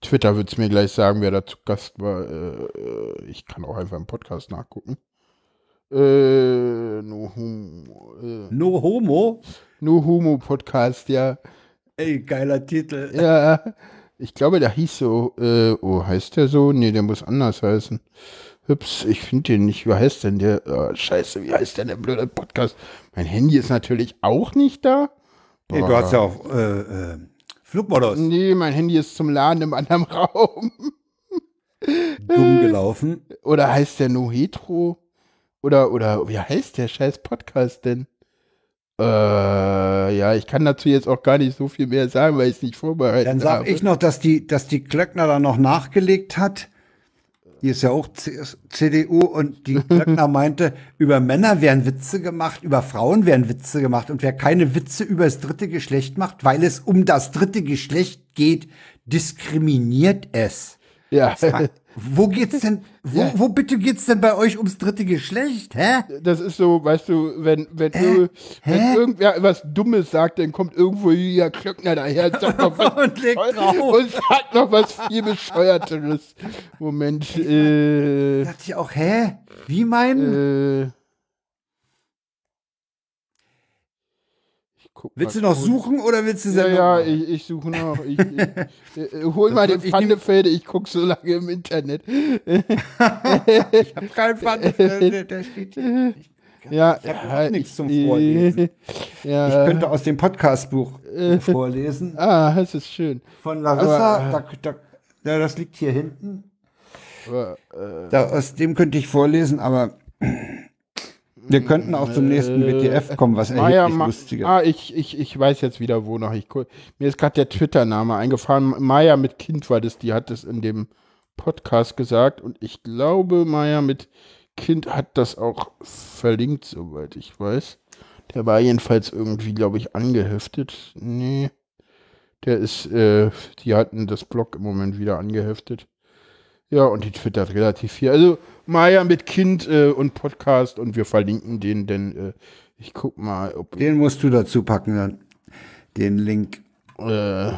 Twitter wird es mir gleich sagen, wer da zu Gast war. Äh, äh, ich kann auch einfach im Podcast nachgucken. Äh, no Homo, äh, No Homo? no Homo Podcast, ja. Ey, geiler Titel. Ja, ich glaube, der hieß so, äh, oh, heißt der so? Nee, der muss anders heißen. Hübs, ich finde den nicht. Wie heißt denn der? Oh, scheiße, wie heißt denn der blöde Podcast? Mein Handy ist natürlich auch nicht da. Ey, du hast ja auch äh, äh, Flugmodus. Nee, mein Handy ist zum Laden im anderen <laughs> Raum. Dumm gelaufen. Oder heißt der No Hetero? Oder, oder, wie heißt der scheiß Podcast denn? Äh, ja, ich kann dazu jetzt auch gar nicht so viel mehr sagen, weil ich es nicht vorbereitet Dann sag habe. ich noch, dass die, dass die Klöckner da noch nachgelegt hat. Die ist ja auch CDU und die Klöckner meinte, über Männer werden Witze gemacht, über Frauen werden Witze gemacht und wer keine Witze über das dritte Geschlecht macht, weil es um das dritte Geschlecht geht, diskriminiert es. ja, Wo geht's denn, wo, wo bitte geht's denn bei euch ums dritte Geschlecht, hä? das ist so, weißt du, wenn, wenn, ir- wenn irgendwer was Dummes sagt, dann kommt irgendwo Julia Klöckner daher und sagt noch was, <laughs> Und und sagt noch was viel bescheuerteres. Moment, äh, Da dachte ich auch, hä? Wie mein? äh, guck willst du noch ich oder willst du Ja, ja, ich, ich suche noch. Ich, ich, <laughs> äh, hol mal den ich Pfannefelde, ich guck so lange im Internet. <laughs> Ich hab keinen Pfannenfeld, der steht hier. Ja, Ich hab ja, auch nichts zum äh, Vorlesen. <laughs> Ja, Ich könnte aus dem Podcastbuch vorlesen. ah, das ist schön. Von Larissa. Aber, da, da, ja, das liegt hier hinten. Aber, äh, Da, aus dem könnte ich vorlesen, aber wir könnten auch zum nächsten WTF kommen, was Maya, erheblich Ma lustiger. ah, ich, ich, ich weiß jetzt wieder, wonach ich. Mir ist gerade der Twitter-Name eingefahren. Maya mit Kind war das, die hat es in dem Podcast gesagt. Und ich glaube, Maya mit Kind hat das auch verlinkt, soweit ich weiß. Der war jedenfalls irgendwie, glaube ich, angeheftet. Nee. Der ist, äh, die hatten das Blog im Moment wieder angeheftet. Ja, und die twittert relativ viel. Also Maya mit Kind äh, und Podcast und wir verlinken den, denn äh, ich guck mal, ob Den musst du dazu packen dann. Den Link. äh,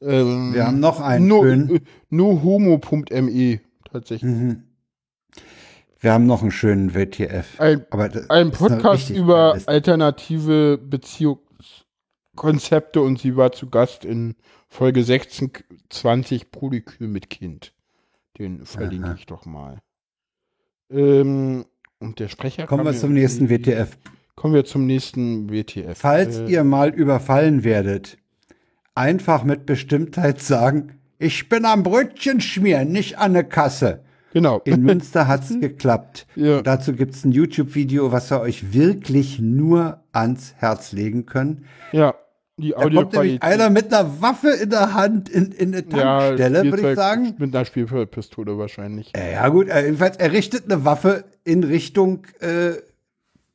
ähm, Wir haben noch einen no, schönen. äh, nohomo.me tatsächlich. Mhm. Wir haben noch einen schönen WTF. Ein, ein noch Podcast über alternative Beziehungskonzepte und sie war zu Gast in Folge 26 Polykül mit Kind. Den verlinke Aha. ich doch mal. Ähm, und der Sprecher Kommen wir zum nächsten WTF. Kommen wir zum nächsten WTF. Falls Äh, ihr mal überfallen werdet, einfach mit Bestimmtheit sagen, ich bin am Brötchen schmieren, nicht an der Kasse. Genau. In <laughs> Münster hat's geklappt. Ja. Dazu gibt's ein YouTube-Video, was wir euch wirklich nur ans Herz legen können. ja, die Da kommt nämlich einer mit einer Waffe in der Hand in, in eine Tankstelle, würde ich sagen. Mit einer Spielpistole wahrscheinlich. Ja, ja gut, äh, jedenfalls, er richtet eine Waffe in Richtung äh,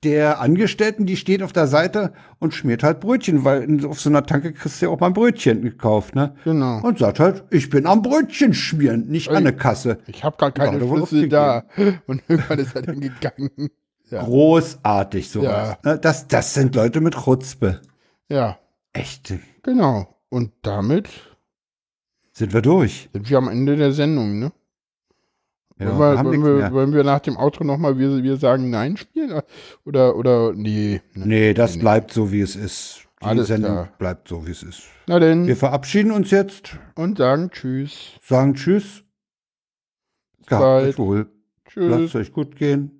der Angestellten, die steht auf der Seite und schmiert halt Brötchen, weil in, auf so einer Tanke kriegst du ja auch mal ein Brötchen gekauft, ne? Genau. Und sagt halt, ich bin am Brötchen schmieren, nicht an der Kasse. Ich habe gar keine Ja, Schlüssel da. <laughs> Und irgendwann ist er dann gegangen. Ja. Großartig sowas. Ne? Das, das sind Leute mit Chutzpe. ja, Echt. genau. Und damit Sind wir durch. sind wir am Ende der Sendung, ne? Ja, wollen, wir, wollen, wir, wollen wir nach dem Outro nochmal wir, wir sagen Nein spielen? Oder, oder, nee. ne. Nee, das bleibt so, wie es ist. Die Alles Sendung klar. bleibt so, wie es ist. Na denn, Wir verabschieden uns jetzt, und sagen Tschüss. sagen Tschüss. bald. Gehabt euch wohl. Lasst Tschüss. es euch gut gehen.